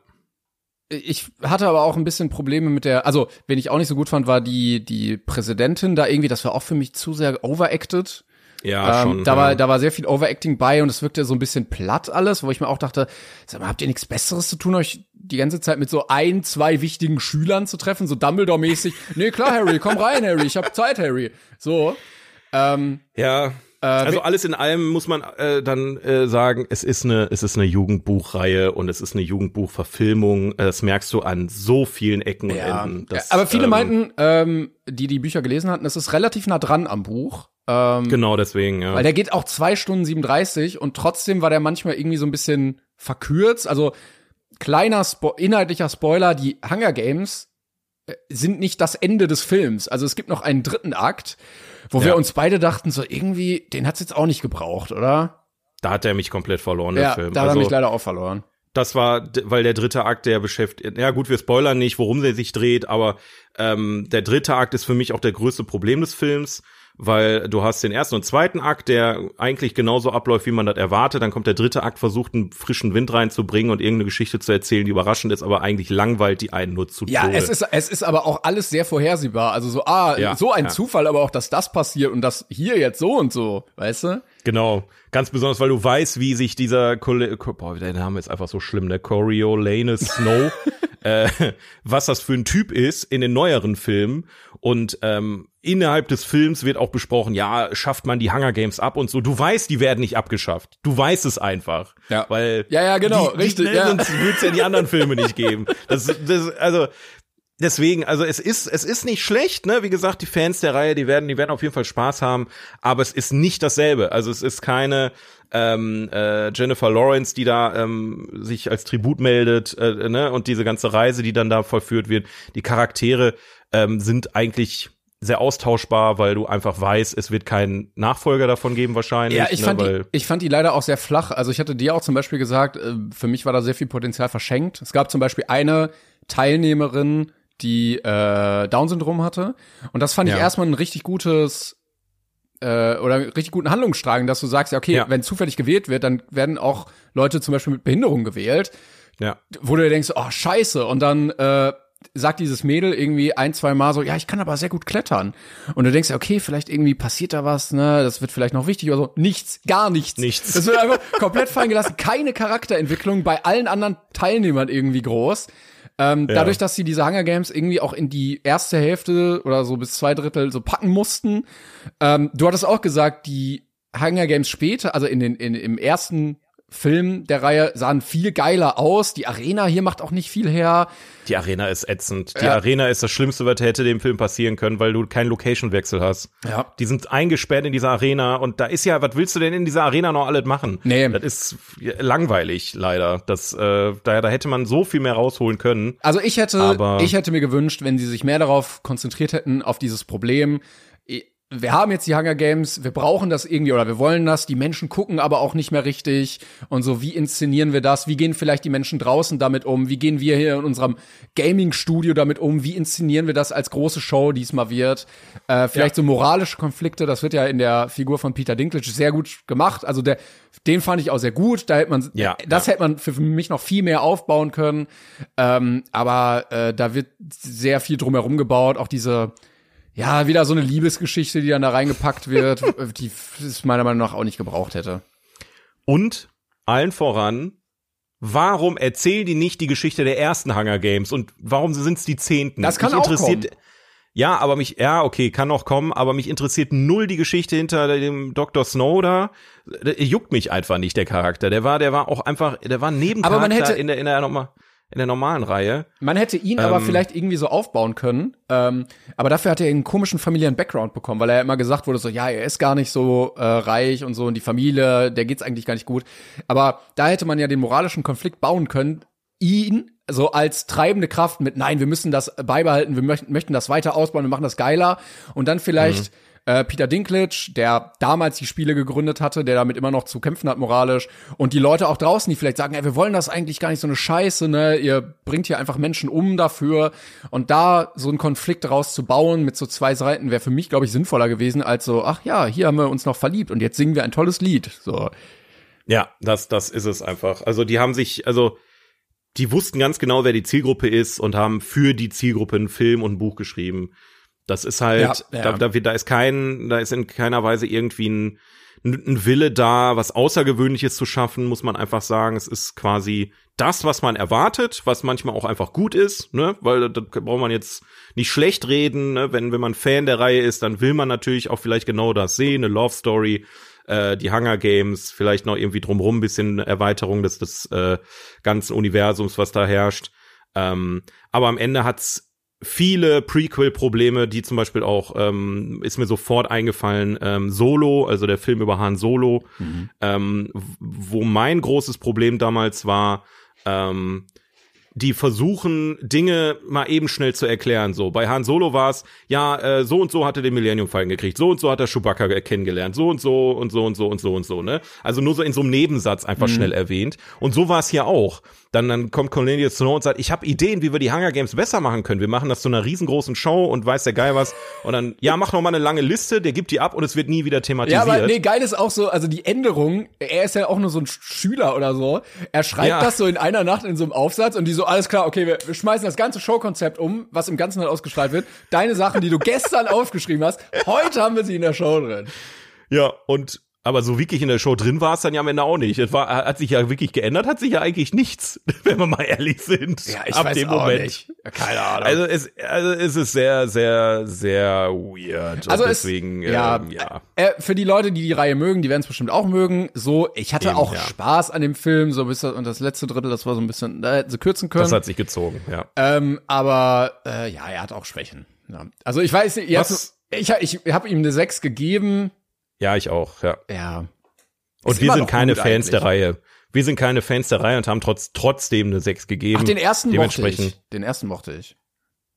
Ich hatte aber auch ein bisschen Probleme mit der, also, wen ich auch nicht so gut fand, war die, die Präsidentin da irgendwie, das war auch für mich zu sehr overacted. Ja, ähm, schon. da ja. war, da war sehr viel Overacting bei und es wirkte so ein bisschen platt alles, wo ich mir auch dachte, sag mal, habt ihr nichts Besseres zu tun, euch die ganze Zeit mit so ein, zwei wichtigen Schülern zu treffen, so Dumbledore-mäßig? nee, klar, Harry, komm rein, Harry, ich hab Zeit, Harry. So. Ähm, Ja. also alles in allem muss man äh, dann äh, sagen, es ist eine, es ist eine Jugendbuchreihe und es ist eine Jugendbuchverfilmung. Äh, Das merkst du an so vielen Ecken und Enden. Das, aber viele ähm, meinten, ähm, die die Bücher gelesen hatten, es ist relativ nah dran am Buch. Ähm, Genau deswegen, ja. Weil der geht auch zwei Stunden 37 und trotzdem war der manchmal irgendwie so ein bisschen verkürzt. Also kleiner Spo inhaltlicher Spoiler, die Hunger Games äh, sind nicht das Ende des Films. Also es gibt noch einen dritten Akt, wo Ja. wir uns beide dachten, so irgendwie, den hat's jetzt auch nicht gebraucht, oder? da hat er mich komplett verloren, der Ja, Film. da hat er also, mich leider auch verloren. das war, weil der dritte Akt, der beschäftigt, ja gut, wir spoilern nicht, worum der sich dreht, aber ähm, der dritte Akt ist für mich auch der größte Problem des Films, weil du hast den ersten und zweiten Akt, der eigentlich genauso abläuft, wie man das erwartet, dann kommt der dritte Akt, versucht einen frischen Wind reinzubringen und irgendeine Geschichte zu erzählen, die überraschend ist, aber eigentlich langweilt die einen nur zu Ja, Tode. es ist, es ist aber auch alles sehr vorhersehbar. Also so, ah, Ja, so ein ja. Zufall, aber auch, dass das passiert und das hier jetzt so und so, weißt du? Genau. Ganz besonders, weil du weißt, wie sich dieser Cole Co- boah, der Name ist einfach so schlimm, der Coriolanus Snow, äh, was das für ein Typ ist in den neueren Filmen. Und ähm, innerhalb des Films wird auch besprochen, ja, schafft man die Hunger Games ab und so. Du weißt, die werden nicht abgeschafft. Du weißt es einfach. Ja. Weil Ja, ja, genau, die, richtig, Die, ja. Sonst würde es ja die anderen Filme nicht geben. Das, das, also Deswegen, also es ist, es ist nicht schlecht, ne? Wie gesagt, die Fans der Reihe, die werden, die werden auf jeden Fall Spaß haben, aber es ist nicht dasselbe. Also es ist keine ähm, äh, Jennifer Lawrence, die da ähm, sich als Tribut meldet, äh, ne? Und diese ganze Reise, die dann da vollführt wird. Die Charaktere ähm, sind eigentlich sehr austauschbar, weil du einfach weißt, es wird keinen Nachfolger davon geben wahrscheinlich. Ja, ich ne? fand, die, ich fand die leider auch sehr flach. Also ich hatte dir auch zum Beispiel gesagt, äh, für mich war da sehr viel Potenzial verschenkt. Es gab zum Beispiel eine Teilnehmerin, die äh, Down-Syndrom hatte. Und das fand ich Ja. erstmal ein richtig gutes äh, oder richtig guten Handlungsstrang, dass du sagst, ja, okay, Ja. wenn zufällig gewählt wird, dann werden auch Leute zum Beispiel mit Behinderung gewählt, ja. wo du denkst, oh, scheiße. Und dann äh, sagt dieses Mädel irgendwie ein, zwei Mal so, ja, ich kann aber sehr gut klettern. Und du denkst, ja, okay, vielleicht irgendwie passiert da was, ne, das wird vielleicht noch wichtig oder so. Nichts, gar nichts. Nichts. Das wird einfach komplett fallen gelassen. Keine Charakterentwicklung bei allen anderen Teilnehmern irgendwie groß. Ähm, Ja. Dadurch, dass sie diese Hunger Games irgendwie auch in die erste Hälfte oder so bis zwei Drittel so packen mussten. Ähm, du hattest auch gesagt, die Hunger Games später, also in den, in, im ersten Film der Reihe sahen viel geiler aus. Die Arena hier macht auch nicht viel her. Die Arena ist ätzend. Die Ja. Arena ist das Schlimmste, was hätte dem Film passieren können, weil du keinen Location-Wechsel hast. Ja. Die sind eingesperrt in dieser Arena und da ist ja, was willst du denn in dieser Arena noch alles machen? Nee. Das ist langweilig, leider. Das, äh, da, da hätte man so viel mehr rausholen können. Also ich hätte, Aber- ich hätte mir gewünscht, wenn sie sich mehr darauf konzentriert hätten, auf dieses Problem. Wir haben jetzt die Hunger Games, wir brauchen das irgendwie oder wir wollen das, die Menschen gucken aber auch nicht mehr richtig. Und so, wie inszenieren wir das, wie gehen vielleicht die Menschen draußen damit um, wie gehen wir hier in unserem Gaming-Studio damit um, wie inszenieren wir das als große Show diesmal wird, äh, vielleicht so moralische Konflikte, das wird ja in der Figur von Peter Dinklage sehr gut gemacht, also der, den fand ich auch sehr gut, da hätte man, Ja, das ja. hätte man für mich noch viel mehr aufbauen können, ähm, aber äh, da wird sehr viel drumherum gebaut, auch diese ja, wieder so eine Liebesgeschichte, die dann da reingepackt wird, die es meiner Meinung nach auch nicht gebraucht hätte. Und allen voran, warum erzählen die nicht die Geschichte der ersten Hunger Games und warum sind es die zehnten? Das kann mich auch kommen. Ja, aber mich, ja, okay, kann noch kommen, aber mich interessiert null die Geschichte hinter dem Dr. Snow da. Juckt mich einfach nicht, der Charakter. Der war, der war auch einfach, der war hätte- in der, in der, norma- in der normalen Reihe. Man hätte ihn aber Ähm. vielleicht irgendwie so aufbauen können, ähm, aber dafür hat er einen komischen familiären Background bekommen, weil er immer gesagt wurde so, ja, er ist gar nicht so äh, reich und so und die Familie, der geht's eigentlich gar nicht gut. Aber da hätte man ja den moralischen Konflikt bauen können, ihn so als treibende Kraft mit, nein, wir müssen das beibehalten, wir möchten, möchten das weiter ausbauen, wir machen das geiler und dann vielleicht äh, Peter Dinklage, der damals die Spiele gegründet hatte, der damit immer noch zu kämpfen hat moralisch und die Leute auch draußen, die vielleicht sagen, ey, wir wollen das eigentlich gar nicht so eine Scheiße, ne, ihr bringt hier einfach Menschen um dafür und da so einen Konflikt daraus zu bauen mit so zwei Seiten wäre für mich, glaube ich, sinnvoller gewesen als so, ach ja, hier haben wir uns noch verliebt und jetzt singen wir ein tolles Lied, so. Ja, das, das ist es einfach. Also die haben sich, also die wussten ganz genau, wer die Zielgruppe ist und haben für die Zielgruppe einen Film und ein Buch geschrieben. Das ist halt, Ja, ja. Da, da, da ist kein, da ist in keiner Weise irgendwie ein, ein Wille da, was Außergewöhnliches zu schaffen, muss man einfach sagen. Es ist quasi das, was man erwartet, was manchmal auch einfach gut ist, ne, weil da braucht man jetzt nicht schlecht reden, ne? wenn, wenn man Fan der Reihe ist, dann will man natürlich auch vielleicht genau das sehen, eine Love Story, äh, die Hunger Games, vielleicht noch irgendwie drumrum ein bisschen Erweiterung des, des äh, ganzen Universums, was da herrscht. Ähm, aber am Ende hat's viele Prequel-Probleme, die zum Beispiel auch, ähm, ist mir sofort eingefallen, ähm, Solo, also der Film über Han Solo, ähm, wo mein großes Problem damals war, ähm, die versuchen, Dinge mal eben schnell zu erklären. So, bei Han Solo war es, ja, äh, so und so hat er den Millennium Falcon gekriegt, so und so hat er Chewbacca ge- kennengelernt, so und so und so und so und so und so, ne? Also nur so in so einem Nebensatz einfach schnell erwähnt. Und so war es hier auch. Dann, dann kommt Cornelius Snow und sagt, ich habe Ideen, wie wir die Hunger Games besser machen können. Wir machen das zu einer riesengroßen Show und weiß der Geil was. Und dann, ja, mach noch mal eine lange Liste, der gibt die ab und es wird nie wieder Ja, thematisiert. aber nee, geil ist auch so, also die Änderung, er ist ja auch nur so ein Sch- Schüler oder so. Er schreibt Ja. das so in einer Nacht in so einem Aufsatz und die so, alles klar, okay, wir, schmeißen das ganze Showkonzept um, was im Ganzen halt ausgestrahlt wird. Deine Sachen, die du gestern aufgeschrieben hast, heute haben wir sie in der Show drin. Ja, und aber so wirklich in der Show drin war es dann ja am Ende auch nicht. Es war, hat sich ja wirklich geändert, hat sich ja eigentlich nichts, wenn wir mal ehrlich sind. ab dem Moment. Keine Ahnung. Also es, also es ist sehr, sehr, sehr weird. Also und es- deswegen, ja, ähm, ja. Äh, für die Leute, die die Reihe mögen, die werden es bestimmt auch mögen. So, ich hatte Eben, auch ja. Spaß an dem Film, so bis das, und das letzte Drittel, das war so ein bisschen, da hätten sie kürzen können. Das hat sich gezogen, ja. Ähm, aber äh, ja, er hat auch Schwächen. Ja. Also ich weiß nicht, jetzt, ich, ich habe ihm eine 6 gegeben. Ja, ich auch, ja. Ja. Und Ist wir sind keine Fans eigentlich. der Reihe. Wir sind keine Fans der Reihe und haben trotz, trotzdem eine 6 gegeben. Ach, den ersten mochte Dementsprechend. ich. Den ersten mochte ich.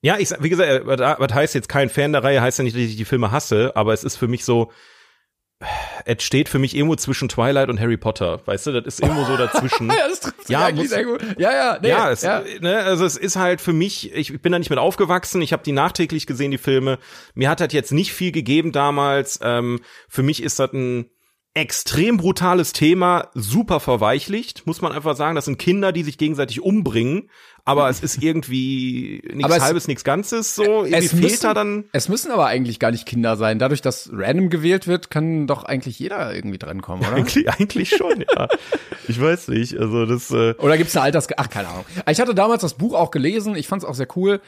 Ja, ich wie gesagt, äh, was heißt jetzt kein Fan der Reihe, heißt ja nicht, dass ich die Filme hasse, aber es ist für mich so, es steht für mich irgendwo zwischen Twilight und Harry Potter, weißt du, das ist irgendwo so dazwischen. Ja, das trifft Ja, eigentlich muss- sehr gut. Ja, ja, nee, ja, es, ja. Ne, also es ist halt für mich, ich bin da nicht mit aufgewachsen, ich habe die nachträglich gesehen, die Filme. Mir hat das jetzt nicht viel gegeben damals. Ähm, für mich ist das ein extrem brutales Thema, super verweichlicht, muss man einfach sagen. Das sind Kinder, die sich gegenseitig umbringen, aber es ist irgendwie nichts es- halbes, nichts Ganzes so. Irgendwie Es fehlt müssen, da dann. es müssen aber eigentlich gar nicht Kinder sein. Dadurch, dass random gewählt wird, kann doch eigentlich jeder irgendwie drankommen, oder? Eigentlich, eigentlich schon, ja. Ich weiß nicht. Also das. Äh, Oder gibt's eine Alters... Ach, keine Ahnung. Ich hatte damals das Buch auch gelesen. Ich fand's auch sehr cool.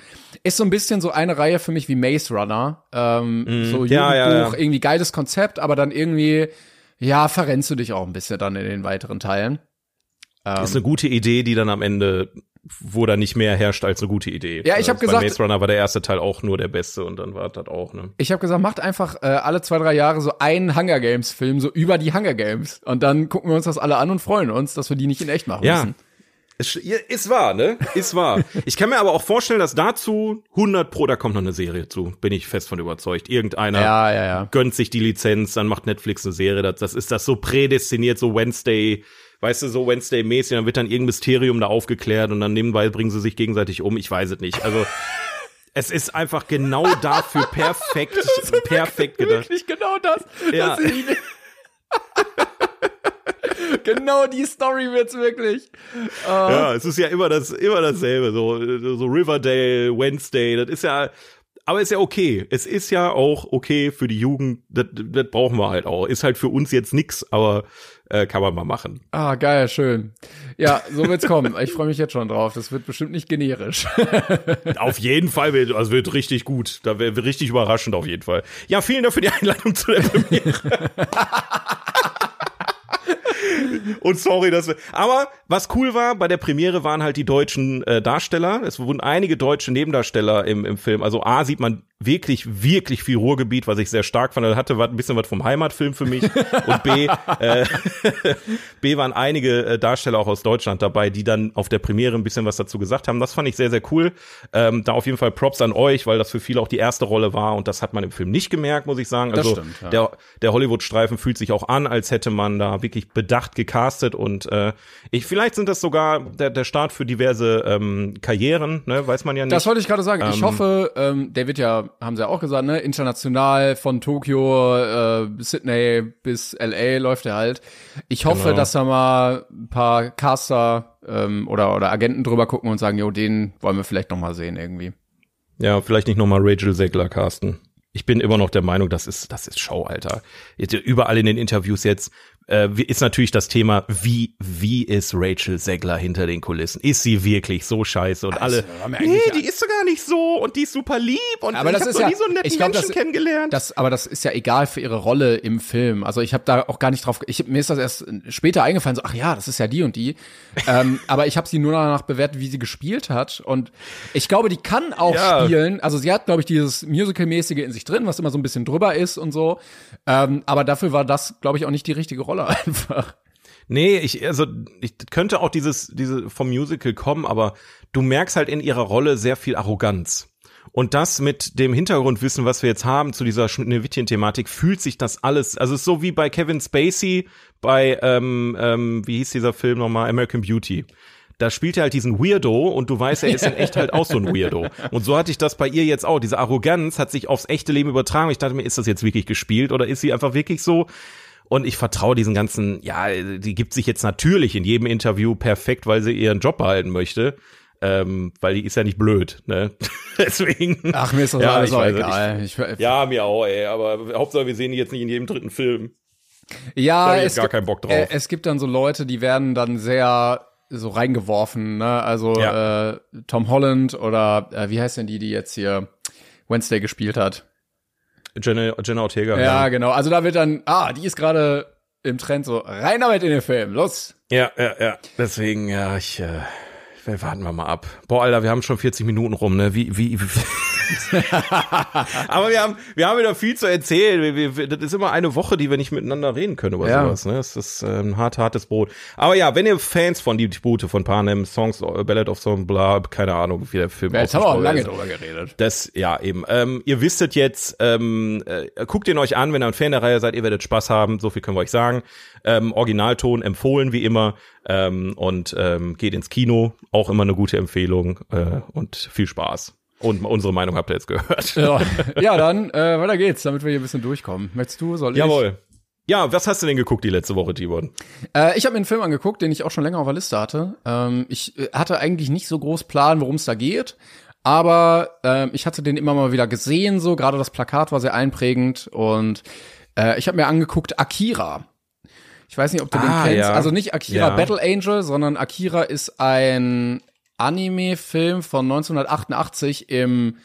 Ist so ein bisschen so eine Reihe für mich wie Maze Runner. Ähm, So Jugendbuch. Ja, ja, ja. irgendwie geiles Konzept, aber dann irgendwie, ja, verrennst du dich auch ein bisschen dann in den weiteren Teilen. Ähm, ist eine gute Idee, die dann am Ende, wo da nicht mehr herrscht als eine gute Idee. Ja, ich hab Bei gesagt- Maze Runner war der erste Teil auch nur der beste und dann war das auch, ne? Ich habe gesagt, macht einfach äh, alle zwei, drei Jahre so einen Hunger Games Film, so über die Hunger Games. Und dann gucken wir uns das alle an und freuen uns, dass wir die nicht in echt machen Ja. müssen. Es, ist wahr, ne? Ist wahr. ich kann mir aber auch vorstellen, dass dazu 100 pro, da kommt noch eine Serie zu. Bin ich fest von überzeugt. Irgendeiner Ja, ja, ja. gönnt sich die Lizenz, dann macht Netflix eine Serie. Das, das ist das so prädestiniert, so Wednesday, weißt du, so Wednesday-mäßig. Dann wird dann irgendein Mysterium da aufgeklärt und dann nebenbei bringen sie sich gegenseitig um. Ich weiß es nicht. Also, es ist einfach genau dafür perfekt, perfekt gedacht. Wirklich genau das. Ja. Das ist die- genau die Story wird's wirklich. Ja, es ist ja immer das, immer dasselbe. So, so Riverdale, Wednesday, das ist ja, aber ist ja okay. Es ist ja auch okay für die Jugend. Das, das brauchen wir halt auch. Ist halt für uns jetzt nix, aber äh, kann man mal machen. Ah, geil, schön. Ja, so wird's kommen. Ich freue mich jetzt schon drauf. Das wird bestimmt nicht generisch. Auf jeden Fall wird, also wird richtig gut. Da wäre richtig überraschend auf jeden Fall. Ja, vielen Dank für die Einladung zu der Premiere. Und sorry, dass wir. Aber was cool war, bei der Premiere waren halt die deutschen äh, Darsteller. Es wurden einige deutsche Nebendarsteller im, im Film. Also A sieht man wirklich, wirklich viel Ruhrgebiet, was ich sehr stark fand. Das hatte ein bisschen was vom Heimatfilm für mich. Und B, äh, B waren einige äh, Darsteller auch aus Deutschland dabei, die dann auf der Premiere ein bisschen was dazu gesagt haben. Das fand ich sehr, sehr cool. Ähm, da auf jeden Fall Props an euch, weil das für viele auch die erste Rolle war und das hat man im Film nicht gemerkt, muss ich sagen. Also stimmt, ja. der, der Hollywood-Streifen fühlt sich auch an, als hätte man da wirklich bedacht gecastet und äh, ich vielleicht sind das sogar der, der Start für diverse ähm, Karrieren, ne, weiß man ja nicht. Das wollte ich gerade sagen. Ich Ähm, hoffe, ähm, der wird ja, haben sie ja auch gesagt, ne, international von Tokio, äh, Sydney bis LA läuft er halt. Ich hoffe, Genau. dass da mal ein paar Caster ähm, oder oder Agenten drüber gucken und sagen, jo, den wollen wir vielleicht noch mal sehen irgendwie. Ja, vielleicht nicht nochmal Rachel Zegler casten. Ich bin immer noch der Meinung, das ist, das ist Show, Alter. Jetzt überall in den Interviews jetzt, äh, ist natürlich das Thema, wie, wie ist Rachel Segler hinter den Kulissen? Ist sie wirklich so scheiße? Und alle, haben wir nee, die ist sogar nicht so und die ist super lieb und Aber ich das hab ist noch ja, nie so einen netten glaub, Menschen das, kennengelernt. Das, aber das ist ja egal für ihre Rolle im Film. Also ich habe da auch gar nicht drauf. Ich, mir ist das erst später eingefallen. So, ach ja, das ist ja die und die. ähm, aber ich habe sie nur danach bewertet, wie sie gespielt hat. Und ich glaube, die kann auch Ja. spielen. Also sie hat, glaube ich, dieses Musical-mäßige in sich drin, was immer so ein bisschen drüber ist und so. Ähm, aber dafür war das, glaube ich, auch nicht die richtige Rolle einfach. Nee, ich, also, ich könnte auch dieses, diese vom Musical kommen, aber du merkst halt in ihrer Rolle sehr viel Arroganz. Und das mit dem Hintergrundwissen, was wir jetzt haben zu dieser Schneewittchen-Thematik, fühlt sich das alles, also es ist so wie bei Kevin Spacey bei, ähm, ähm, wie hieß dieser Film nochmal, American Beauty. Da spielt er halt diesen Weirdo und du weißt, er ist in echt halt auch so ein Weirdo. Und so hatte ich das bei ihr jetzt auch. Diese Arroganz hat sich aufs echte Leben übertragen. Ich dachte mir, ist das jetzt wirklich gespielt oder ist sie einfach wirklich so? Und ich vertraue diesen ganzen, ja, die gibt sich jetzt natürlich in jedem Interview perfekt, weil sie ihren Job behalten möchte. Ähm, weil die ist ja nicht blöd, ne? Deswegen. Ach, mir ist das Ja, alles ich auch egal. Ich, Ja, mir auch, ey. Aber Hauptsache, wir sehen die jetzt nicht in jedem dritten Film. Ja, ich es gar gibt, keinen Bock drauf. Äh, es gibt dann so Leute, die werden dann sehr so reingeworfen, ne? Also Ja. äh, Tom Holland oder äh, wie heißt denn die, die jetzt hier Wednesday gespielt hat? Jenna, Jenna Ortega. Ja, genau. Also da wird dann, ah, die ist gerade im Trend so rein damit in den Film, los. Ja, ja, ja. Deswegen, ja, ich, äh, warten wir mal ab. Boah, Alter, wir haben schon 40 Minuten rum, ne? Wie, wie, wie Aber wir haben, wir haben wieder viel zu erzählen. Wir, wir, das ist immer eine Woche, die wir nicht miteinander reden können über Ja. sowas, ne? Das ist äh, ein hart, hartes Brot. Aber ja, wenn ihr Fans von Die Tribute von Panem, Songs, äh, Ballad of Song, bla, keine Ahnung, wie der Film Ja, jetzt haben wir auch lange ist. drüber geredet. Das, ja, eben. Ähm, ihr wisstet jetzt, ähm, äh, guckt ihn euch an, wenn ihr ein Fan der Reihe seid, ihr werdet Spaß haben, so viel können wir euch sagen. Ähm, Originalton empfohlen, wie immer. Ähm, und ähm, geht ins Kino, auch immer eine gute Empfehlung äh, und viel Spaß. Und unsere Meinung habt ihr jetzt gehört. Ja, ja dann äh, weiter geht's, damit wir hier ein bisschen durchkommen. Möchtest du, soll ich? Jawohl. Ja, was hast du denn geguckt die letzte Woche, Tibor? Äh, ich habe mir einen Film angeguckt, den ich auch schon länger auf der Liste hatte. Ähm, ich äh, hatte eigentlich nicht so groß Plan, worum es da geht. Aber ähm, ich hatte den immer mal wieder gesehen, so gerade das Plakat war sehr einprägend und äh, ich habe mir angeguckt Akira. Ich weiß nicht, ob du den Ah, kennst. ja. Also nicht Akira Ja. Battle Angel, sondern Akira ist ein Anime-Film von 1988 im,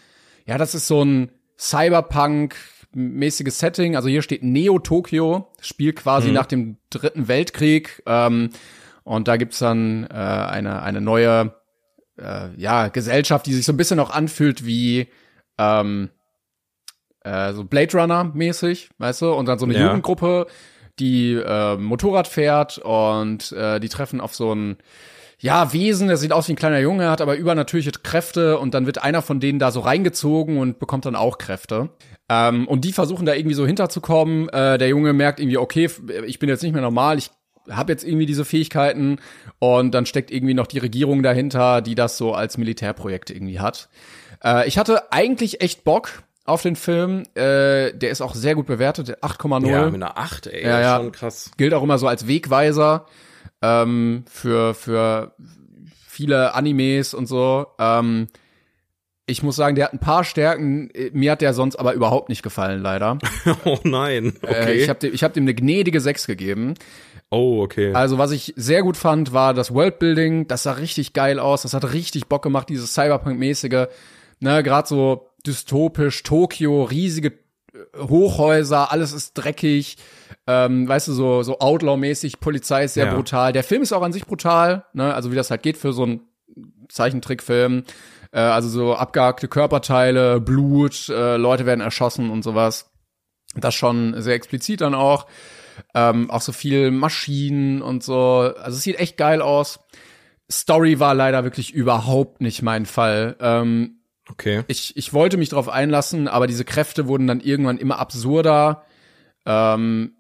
ja, das ist so ein Cyberpunk-mäßiges Setting. Also hier steht Neo-Tokyo, spielt quasi nach dem Dritten Weltkrieg. Ähm, und da gibt's dann äh, eine, eine neue äh, ja, Gesellschaft, die sich so ein bisschen auch anfühlt wie ähm, äh, so Blade Runner mäßig, weißt du? Und dann so eine Ja. Jugendgruppe, die äh, Motorrad fährt und äh, die treffen auf so ein ja, Wesen, der sieht aus wie ein kleiner Junge, hat aber übernatürliche Kräfte und dann wird einer von denen da so reingezogen und bekommt dann auch Kräfte. Ähm, und die versuchen da irgendwie so hinterzukommen. Äh, der Junge merkt irgendwie, okay, ich bin jetzt nicht mehr normal, ich habe jetzt irgendwie diese Fähigkeiten und dann steckt irgendwie noch die Regierung dahinter, die das so als Militärprojekt irgendwie hat. Äh, ich hatte eigentlich echt Bock auf den Film. Äh, der ist auch sehr gut bewertet, 8,0 Ja, mit einer 8, ey. Ja, ja. Schon krass. gilt auch immer so als Wegweiser ähm, für für viele Animes und so. Ähm, ich muss sagen, der hat ein paar Stärken. Äh, Mir hat der sonst aber überhaupt nicht gefallen, leider. Oh nein. Äh, Okay. ich habe dem, ich hab dem eine gnädige 6 gegeben. oh, okay. Also was ich sehr gut fand, war das Worldbuilding. Das sah richtig geil aus. Das hat richtig Bock gemacht, dieses Cyberpunk-mäßige. Ne, gerade so dystopisch, Tokio, riesige äh, Hochhäuser, alles ist dreckig. Ähm, weißt du, so, so Outlaw-mäßig, Polizei ist sehr Ja. brutal. Der Film ist auch an sich brutal, ne? Also wie das halt geht für so einen Zeichentrickfilm. Äh, also so abgehackte Körperteile, Blut, äh, Leute werden erschossen und sowas. Das schon sehr explizit dann auch. Ähm, auch so viel Maschinen und so. Also es sieht echt geil aus. Story war leider wirklich überhaupt nicht mein Fall. Ähm, okay. ich, ich wollte mich darauf einlassen, aber diese Kräfte wurden dann irgendwann immer absurder. Ähm,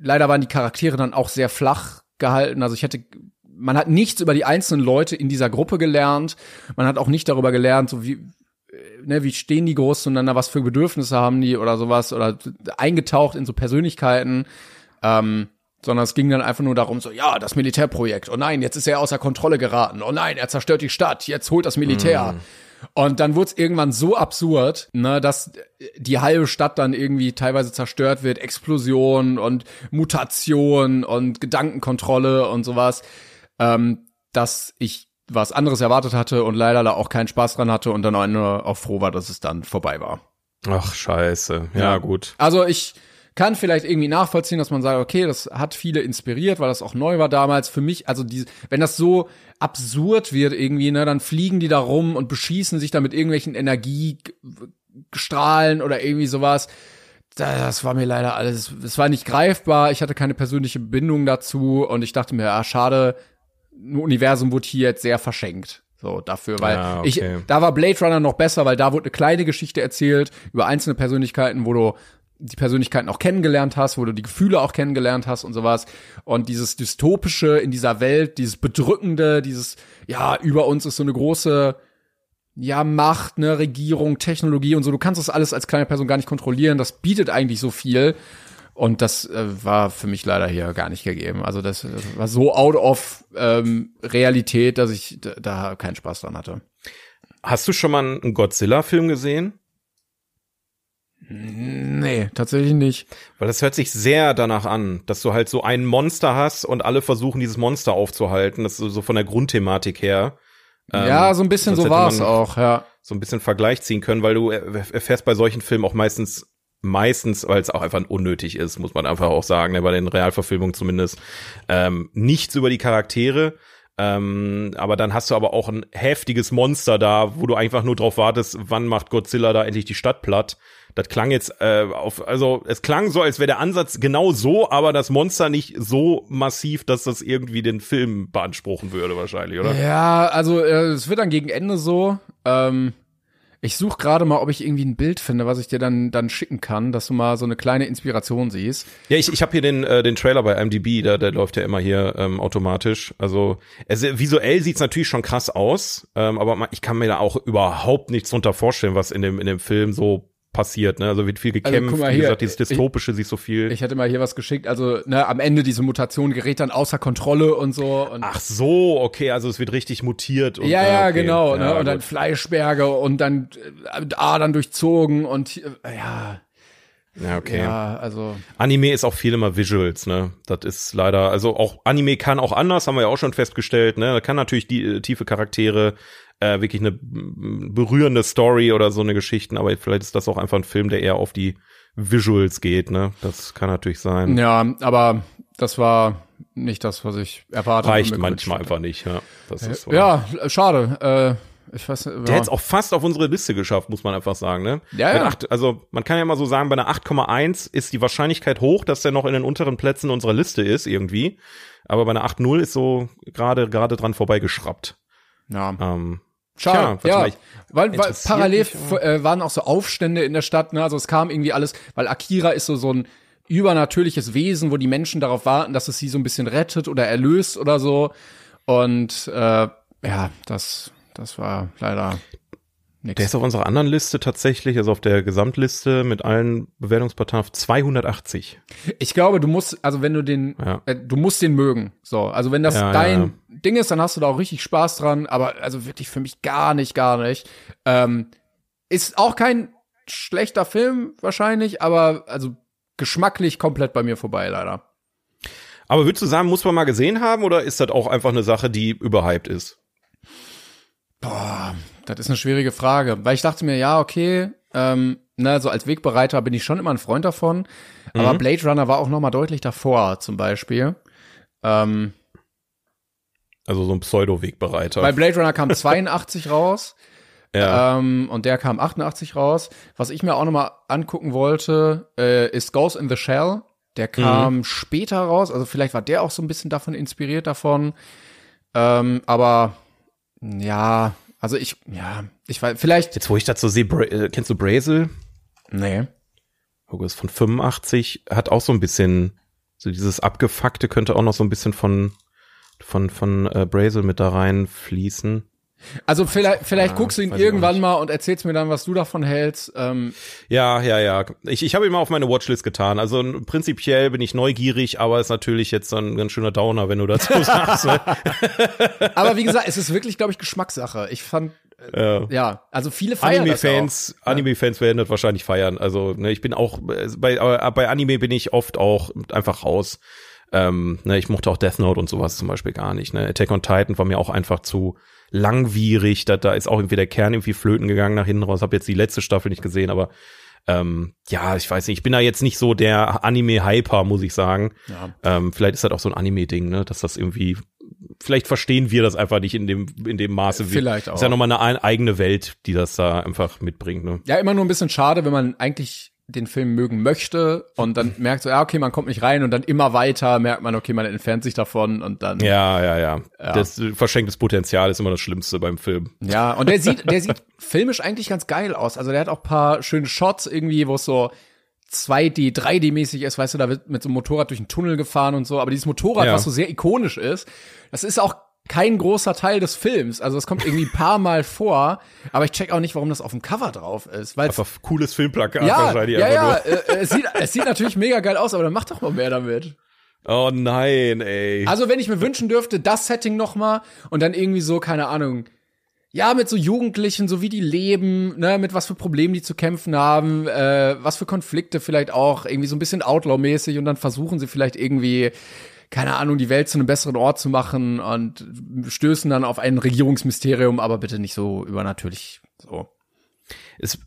leider waren die Charaktere dann auch sehr flach gehalten. Also ich hätte, man hat nichts über die einzelnen Leute in dieser Gruppe gelernt. Man hat auch nicht darüber gelernt, so wie, äh, ne, wie stehen die groß zueinander, was für Bedürfnisse haben die oder sowas oder eingetaucht in so Persönlichkeiten. Ähm, sondern es ging dann einfach nur darum, so, ja, das Militärprojekt, oh nein, jetzt ist er außer Kontrolle geraten, oh nein, er zerstört die Stadt, jetzt holt das Militär. Und dann wurde es irgendwann so absurd, ne, dass die halbe Stadt dann irgendwie teilweise zerstört wird, Explosion und Mutation und Gedankenkontrolle und sowas, ähm, dass ich was anderes erwartet hatte und leider da auch keinen Spaß dran hatte und dann auch nur auch froh war, dass es dann vorbei war. Ach, scheiße. Ja, ja, gut. Also ich kann vielleicht irgendwie nachvollziehen, dass man sagt, okay, das hat viele inspiriert, weil das auch neu war damals. Für mich, also die, wenn das so absurd wird irgendwie, ne, dann fliegen die da rum und beschießen sich da mit irgendwelchen Energiestrahlen oder irgendwie sowas. Das war mir leider alles, es war nicht greifbar. Ich hatte keine persönliche Bindung dazu und ich dachte mir, ah, schade, ein Universum wurde hier jetzt sehr verschenkt. So, dafür, weil ja, okay. ich, da war Blade Runner noch besser, weil da wurde eine kleine Geschichte erzählt über einzelne Persönlichkeiten, wo du die Persönlichkeiten auch kennengelernt hast, wo du die Gefühle auch kennengelernt hast und sowas. Und dieses Dystopische in dieser Welt, dieses Bedrückende, dieses, ja, über uns ist so eine große, ja, Macht, ne, Regierung, Technologie und so. Du kannst das alles als kleine Person gar nicht kontrollieren. Das bietet eigentlich so viel. Und das äh, war für mich leider hier gar nicht gegeben. Also das, das war so out of ähm, Realität, dass ich da, da keinen Spaß dran hatte. Hast du schon mal einen Godzilla-Film gesehen? Nee, tatsächlich nicht. Weil das hört sich sehr danach an, dass du halt so ein Monster hast und alle versuchen, dieses Monster aufzuhalten. Das ist so von der Grundthematik her. Ja, ähm, so ein bisschen so war es auch, ja. So ein bisschen Vergleich ziehen können, weil du erfährst bei solchen Filmen auch meistens, meistens, weil es auch einfach unnötig ist, muss man einfach auch sagen, ne, bei den Realverfilmungen zumindest, ähm, nichts über die Charaktere. Ähm, aber dann hast du aber auch ein heftiges Monster da, wo du einfach nur drauf wartest, wann macht Godzilla da endlich die Stadt platt. Das klang jetzt äh, auf, also es klang so, als wäre der Ansatz genau so, aber das Monster nicht so massiv, dass das irgendwie den Film beanspruchen würde, wahrscheinlich, oder? Ja, also äh, es wird dann gegen Ende so. Ähm, ich suche gerade mal, ob ich irgendwie ein Bild finde, was ich dir dann dann schicken kann, dass du mal so eine kleine Inspiration siehst. Ja, ich, ich habe hier den äh, den Trailer bei IMDb, der der läuft ja immer hier ähm, automatisch. Also es, visuell sieht's natürlich schon krass aus, ähm, aber ich kann mir da auch überhaupt nichts drunter vorstellen, was in dem in dem Film so passiert, ne? Also wird viel also, gekämpft, also, mal, wie gesagt, dieses Dystopische ich, sich so viel. Ich hätte mal hier was geschickt, also ne, am Ende diese Mutation gerät dann außer Kontrolle und so. Und Ach so, okay, also es wird richtig mutiert. Und, ja, ja, okay. genau, ja, ne? Und gut. dann Fleischberge und dann äh, Adern durchzogen und äh, ja. Ja, okay. Ja, also. Anime ist auch viel immer Visuals, ne? Das ist leider, also auch Anime kann auch anders, haben wir ja auch schon festgestellt, ne? Da kann natürlich die äh, tiefe Charaktere, äh, wirklich eine berührende Story oder so eine Geschichten, aber vielleicht ist das auch einfach ein Film, der eher auf die Visuals geht, ne? Das kann natürlich sein. Ja, aber das war nicht das, was ich erwartet habe. Reicht manchmal einfach nicht, ja. Das ist so. Ja, schade. Äh, ich weiß, ja. Der hätte es auch fast auf unsere Liste geschafft, muss man einfach sagen, ne? Ja, ja. Acht, also man kann ja mal so sagen, bei einer 8,1 ist die Wahrscheinlichkeit hoch, dass der noch in den unteren Plätzen unserer Liste ist irgendwie. Aber bei einer 8,0 ist so gerade gerade dran vorbeigeschraubt. Ja. Ähm, Schade, Tja, ja, weil, weil parallel äh, waren auch so Aufstände in der Stadt, ne? also es kam irgendwie alles, weil Akira ist so so ein übernatürliches Wesen, wo die Menschen darauf warten, dass es sie so ein bisschen rettet oder erlöst oder so. Und äh, ja, das das war leider Nix. Der ist auf unserer anderen Liste tatsächlich, also auf der Gesamtliste mit allen Bewertungsparteien auf 280. Ich glaube, du musst, also wenn du den, ja. äh, du musst den mögen. So, also wenn das ja, dein ja, Ding ist, dann hast du da auch richtig Spaß dran, aber also wirklich für mich gar nicht, gar nicht. Ähm, ist auch kein schlechter Film wahrscheinlich, aber also geschmacklich komplett bei mir vorbei, leider. Aber würdest du sagen, muss man mal gesehen haben oder ist das auch einfach eine Sache, die überhyped ist? Boah, das ist eine schwierige Frage, weil ich dachte mir, ja, okay, ähm, ne, so als Wegbereiter bin ich schon immer ein Freund davon, mhm. aber Blade Runner war auch noch mal deutlich davor, zum Beispiel. Ähm, also so ein Pseudo-Wegbereiter. Bei Blade Runner kam 82 raus. Ja. Ähm, und der kam 88 raus. Was ich mir auch noch mal angucken wollte, äh, ist Ghost in the Shell. Der kam mhm. später raus. Also vielleicht war der auch so ein bisschen davon inspiriert davon. Ähm, aber ja, also ich, ja, ich weiß, vielleicht. Jetzt, wo ich dazu sehe, äh, kennst du Brazel? Nee. August von 85 hat auch so ein bisschen, so dieses Abgefuckte könnte auch noch so ein bisschen von, von, von äh, Brazel mit da reinfließen. Also vielleicht, vielleicht ja, guckst du ihn irgendwann mal und erzählst mir dann, was du davon hältst. Ähm. Ja, ja, ja. Ich, ich habe ihn mal auf meine Watchlist getan. Also prinzipiell bin ich neugierig, aber ist natürlich jetzt so ein ganz schöner Downer, wenn du dazu sagst. Ne? aber wie gesagt, es ist wirklich, glaube ich, Geschmackssache. Ich fand Ja. ja, also viele feiern Anime-Fans, auch. Anime-Fans werden das wahrscheinlich feiern. Also, ne, ich bin auch, äh, bei, aber bei Anime bin ich oft auch einfach raus. Ähm, ne, ich mochte auch Death Note und sowas zum Beispiel gar nicht. Ne? Attack on Titan war mir auch einfach zu langwierig. Da, da ist auch irgendwie der Kern irgendwie flöten gegangen nach hinten raus. Habe jetzt die letzte Staffel nicht gesehen, aber ähm, ja, ich weiß nicht. Ich bin da jetzt nicht so der Anime-Hyper, muss ich sagen. Ja. Ähm, vielleicht ist das auch so ein Anime-Ding, ne, dass das irgendwie vielleicht verstehen wir das einfach nicht in dem in dem Maße. wie- Vielleicht auch. Ist ja nochmal eine ein- eigene Welt, die das da einfach mitbringt. Ne? Ja, immer nur ein bisschen schade, wenn man eigentlich den Film mögen möchte und dann merkt so, ja, okay, man kommt nicht rein und dann immer weiter merkt man, okay, man entfernt sich davon und dann. Ja, ja, ja. Ja. Das verschenktes Potenzial ist immer das Schlimmste beim Film. Ja, und der sieht, der sieht filmisch eigentlich ganz geil aus. Also der hat auch paar schöne Shots irgendwie, wo es so 2D, 3D-mäßig ist, weißt du, da wird mit so einem Motorrad durch einen Tunnel gefahren und so. Aber dieses Motorrad, Ja. was so sehr ikonisch ist, das ist auch kein großer Teil des Films. Also es kommt irgendwie ein paar Mal vor, aber ich check auch nicht, warum das auf dem Cover drauf ist. Weil Einfach cooles Filmplakat ja, wahrscheinlich ja, ja, äh, äh, es, sieht, es sieht natürlich mega geil aus, aber dann mach doch mal mehr damit. Oh nein, ey. Also wenn ich mir wünschen dürfte, das Setting noch mal und dann irgendwie so, keine Ahnung, ja, mit so Jugendlichen, so wie die leben, ne, mit was für Problemen die zu kämpfen haben, äh, was für Konflikte vielleicht auch, irgendwie so ein bisschen Outlaw-mäßig und dann versuchen sie vielleicht irgendwie, keine Ahnung, die Welt zu einem besseren Ort zu machen und stößen dann auf ein Regierungsmysterium, aber bitte nicht so übernatürlich so. es,